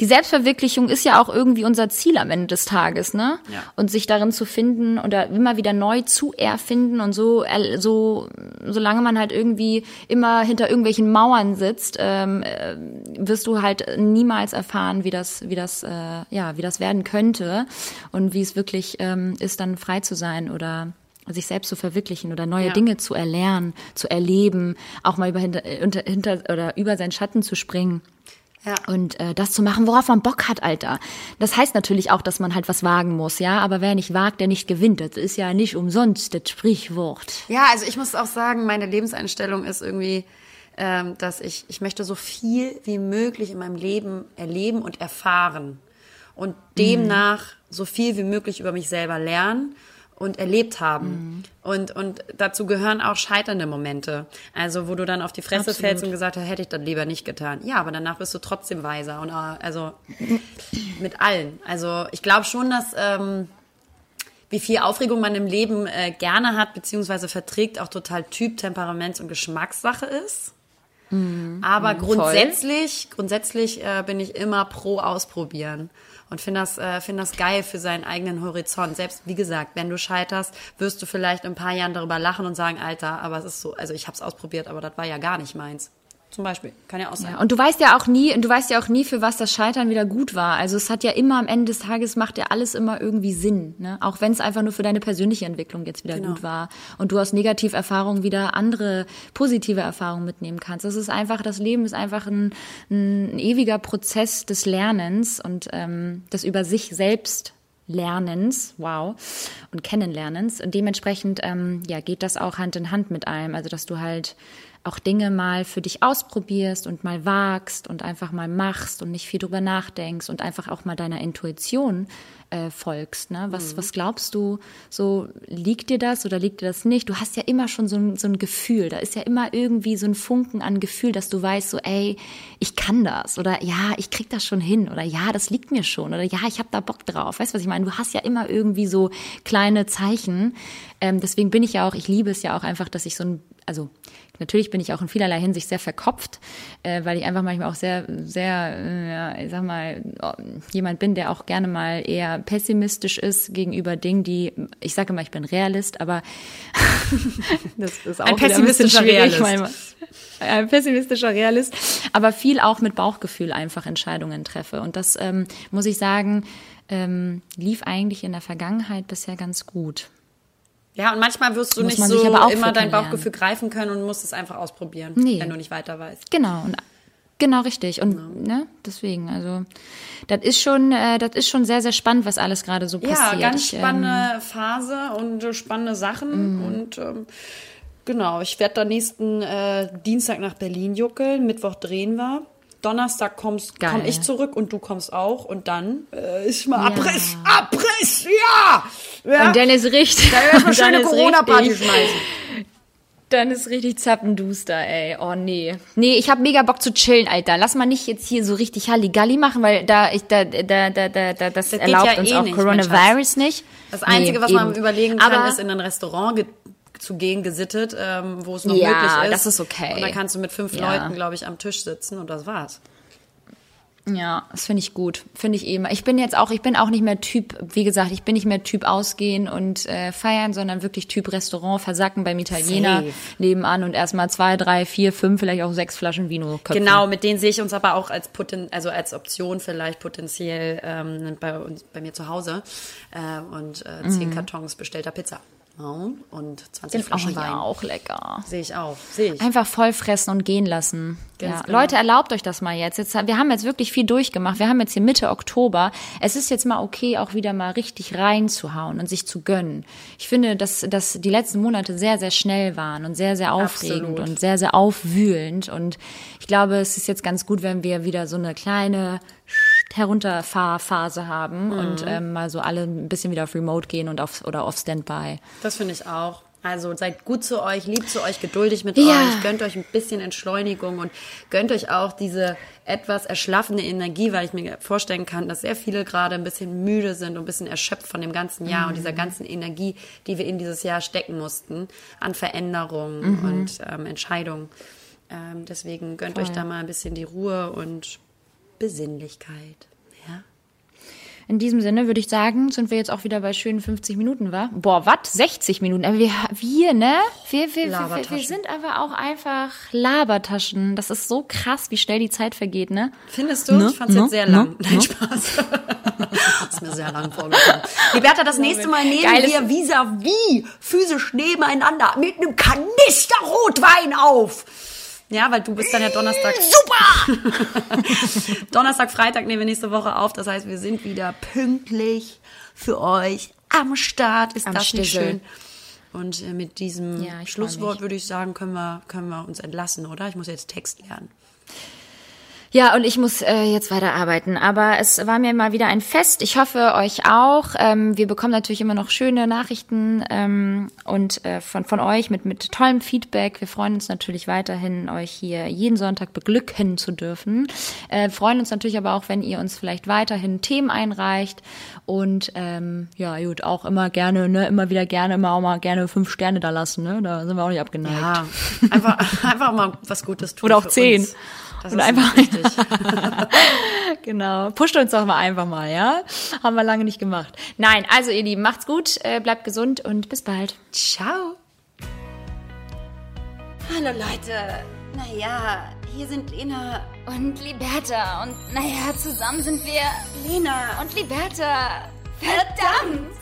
die Selbstverwirklichung ist ja auch irgendwie unser Ziel am Ende des Tages, ne? Ja. Und sich darin zu finden oder immer wieder neu zu erfinden und so, so, solange man halt irgendwie immer hinter irgendwelchen Mauern sitzt, ähm, äh, wirst du halt niemals erfahren, wie das, wie das, äh, ja, wie das werden könnte und wie es wirklich ähm, ist, dann frei zu sein oder sich selbst zu verwirklichen oder neue ja. Dinge zu erlernen, zu erleben, auch mal über hinter, hinter, hinter oder über seinen Schatten zu springen. Ja. Und äh, das zu machen, worauf man Bock hat, Alter. Das heißt natürlich auch, dass man halt was wagen muss, ja. Aber wer nicht wagt, der nicht gewinnt. Das ist ja nicht umsonst das Sprichwort. Ja, also ich muss auch sagen, meine Lebenseinstellung ist irgendwie, ähm, dass ich, ich möchte so viel wie möglich in meinem Leben erleben und erfahren. und demnach so viel wie möglich über mich selber lernen und erlebt haben. Mhm. Und, und dazu gehören auch scheiternde Momente. Also, wo du dann auf die Fresse Absolut. fällst und gesagt hast, hätte ich das lieber nicht getan. Ja, aber danach bist du trotzdem weiser. Und äh, also mit allen. Also ich glaube schon, dass ähm, wie viel Aufregung man im Leben äh, gerne hat, beziehungsweise verträgt, auch total Typ, Temperaments- und Geschmackssache ist. Aber grundsätzlich, grundsätzlich äh, bin ich immer pro Ausprobieren und finde das, äh, finde das geil für seinen eigenen Horizont. Selbst wie gesagt, wenn du scheiterst, wirst du vielleicht in ein paar Jahren darüber lachen und sagen, Alter, aber es ist so, also ich habe es ausprobiert, aber das war ja gar nicht meins. Zum Beispiel, kann ja auch sein. Ja, und du weißt ja auch nie, du weißt ja auch nie, für was das Scheitern wieder gut war. Also es hat ja immer am Ende des Tages macht ja alles immer irgendwie Sinn, ne? Auch wenn es einfach nur für deine persönliche Entwicklung jetzt wieder Genau. gut war und du aus Negativerfahrungen wieder andere positive Erfahrungen mitnehmen kannst. Das ist einfach, das Leben ist einfach ein, ein ewiger Prozess des Lernens und ähm, des über sich selbst Lernens, wow, und Kennenlernens. Und dementsprechend ähm, ja, geht das auch Hand in Hand mit allem. Also, dass du halt auch Dinge mal für dich ausprobierst und mal wagst und einfach mal machst und nicht viel drüber nachdenkst und einfach auch mal deiner Intuition äh, folgst. Ne? Was, was glaubst du, so liegt dir das oder liegt dir das nicht? Du hast ja immer schon so ein, so ein Gefühl, da ist ja immer irgendwie so ein Funken an Gefühl, dass du weißt, so ey, ich kann das oder ja, ich krieg das schon hin oder ja, das liegt mir schon oder ja, ich habe da Bock drauf. Weißt du, was ich meine? Du hast ja immer irgendwie so kleine Zeichen. Ähm, deswegen bin ich ja auch, ich liebe es ja auch einfach, dass ich so ein, also natürlich bin ich auch in vielerlei Hinsicht sehr verkopft, äh, weil ich einfach manchmal auch sehr, sehr, äh, ja, ich sag mal, oh, jemand bin, der auch gerne mal eher pessimistisch ist gegenüber Dingen, die, ich sage immer, ich bin Realist, aber das ist auch Ein ein pessimistischer schwierig Realist. manchmal. Ein pessimistischer Realist, aber viel auch mit Bauchgefühl einfach Entscheidungen treffe. Und das ähm, muss ich sagen, ähm, lief eigentlich in der Vergangenheit bisher ganz gut. Ja, und manchmal wirst du Muss nicht so sich aber auch immer dein. Bauchgefühl greifen können und musst es einfach ausprobieren, Nee. wenn du nicht weiter weißt. Genau, und genau richtig. Und ne, deswegen, also das ist schon, äh, das ist schon sehr, sehr spannend, was alles gerade so passiert. Ja, ganz Ich, ähm, spannende Phase und äh, spannende Sachen. Mhm. Und ähm, genau, ich werde dann nächsten äh, Dienstag nach Berlin juckeln. Mittwoch drehen wir. Donnerstag kommst, Geil. komm ich zurück und du kommst auch. Und dann äh, ist mal Ja. Abriss, Abriss, ja! ja. Und dann ist richtig. da werden wir dann schöne ist Corona-Party schmeißen. Dann ist richtig zappenduster, ey. Oh nee. Nee, ich hab mega Bock zu chillen, Alter. Lass mal nicht jetzt hier so richtig Halligalli machen, weil da ich da da da da, da das, geht erlaubt ja uns eh auch nicht, Coronavirus nicht. Das Einzige, Nee, was man eben. überlegen kann, Aber ist in ein Restaurant zu gehen, gesittet, ähm, wo es noch Ja, möglich ist. das ist okay. Und dann kannst du mit fünf Ja. Leuten, glaube ich, am Tisch sitzen und das war's. Ja, das finde ich gut. Finde ich eben. Ich bin jetzt auch, ich bin auch nicht mehr Typ, wie gesagt, ich bin nicht mehr Typ ausgehen und äh, feiern, sondern wirklich Typ Restaurant, versacken beim Italiener Safe. nebenan und erstmal zwei, drei, vier, fünf, vielleicht auch sechs Flaschen Vino köpfen. Genau, mit denen sehe ich uns aber auch als Poten also als Option vielleicht potenziell ähm, bei uns bei mir zu Hause äh, und äh, zehn Kartons bestellter Pizza ja, und 20 Oh, Flaschen Wein. auch lecker. Sehe ich auch, sehe ich. Einfach voll fressen und gehen lassen. Ja. genau. Leute, erlaubt euch das mal jetzt. jetzt. Wir haben jetzt wirklich viel durchgemacht. Wir haben jetzt hier Mitte Oktober. Es ist jetzt mal okay, auch wieder mal richtig reinzuhauen und sich zu gönnen. Ich finde, dass, dass die letzten Monate sehr, sehr schnell waren und sehr, sehr aufregend Absolut. und sehr, sehr aufwühlend. Und ich glaube, es ist jetzt ganz gut, wenn wir wieder so eine kleine Herunterfahrphase haben und Mhm. ähm, mal so alle ein bisschen wieder auf Remote gehen und auf oder auf Standby. Das finde ich auch. Also seid gut zu euch, lieb zu euch, geduldig mit Ja. euch, gönnt euch ein bisschen Entschleunigung und gönnt euch auch diese etwas erschlaffende Energie, weil ich mir vorstellen kann, dass sehr viele gerade ein bisschen müde sind und ein bisschen erschöpft von dem ganzen Jahr und dieser ganzen Energie, die wir in dieses Jahr stecken mussten, an Veränderungen und ähm, Entscheidungen. Ähm, deswegen gönnt euch da mal ein bisschen die Ruhe und Besinnlichkeit. Ja. In diesem Sinne würde ich sagen, sind wir jetzt auch wieder bei schönen 50 Minuten, wa? Boah, was? 60 Minuten. Aber wir, wir ne? Wir, wir, wir, wir, wir sind aber auch einfach Labertaschen. Das ist so krass, wie schnell die Zeit vergeht, ne? Findest du? Ne? Ich fand es Ne? jetzt sehr Ne? lang. Nein, Spaß. ist mir sehr lang vorgekommen. Die Bertha das nächste Mal neben Geiles- dir vis-à-vis, physisch nebeneinander, mit einem Kanister Rotwein auf. Ja, weil du bist dann ja Donnerstag. Super! Donnerstag, Freitag nehmen wir nächste Woche auf. Das heißt, wir sind wieder pünktlich für euch am Start. Ist Am das nicht schön? Und äh, mit diesem Ja, Schlusswort würde ich sagen, können wir, können wir uns entlassen, oder? Ich muss jetzt Text lernen. Ja, und ich muss äh, jetzt weiter arbeiten. Aber es war mir mal wieder ein Fest. Ich hoffe, euch auch. Ähm, wir bekommen natürlich immer noch schöne Nachrichten ähm, und äh, von, von euch mit, mit tollem Feedback. Wir freuen uns natürlich weiterhin, euch hier jeden Sonntag beglücken zu dürfen. Äh, freuen uns natürlich aber auch, wenn ihr uns vielleicht weiterhin Themen einreicht. Und ähm, ja, gut, auch immer gerne, ne, immer wieder gerne, immer auch mal gerne fünf Sterne da lassen. Ne? Da sind wir auch nicht abgeneigt. Ja, einfach, einfach mal was Gutes tun. Oder auch zehn. Uns. Das und ist einfach richtig. genau. Pusht uns doch mal einfach mal, ja? Haben wir lange nicht gemacht. Nein, also ihr Lieben, macht's gut, äh, bleibt gesund und bis bald. Ciao. Hallo Leute. Naja, hier sind Lena und Liberta und naja, zusammen sind wir Lena und Liberta. Verdammt!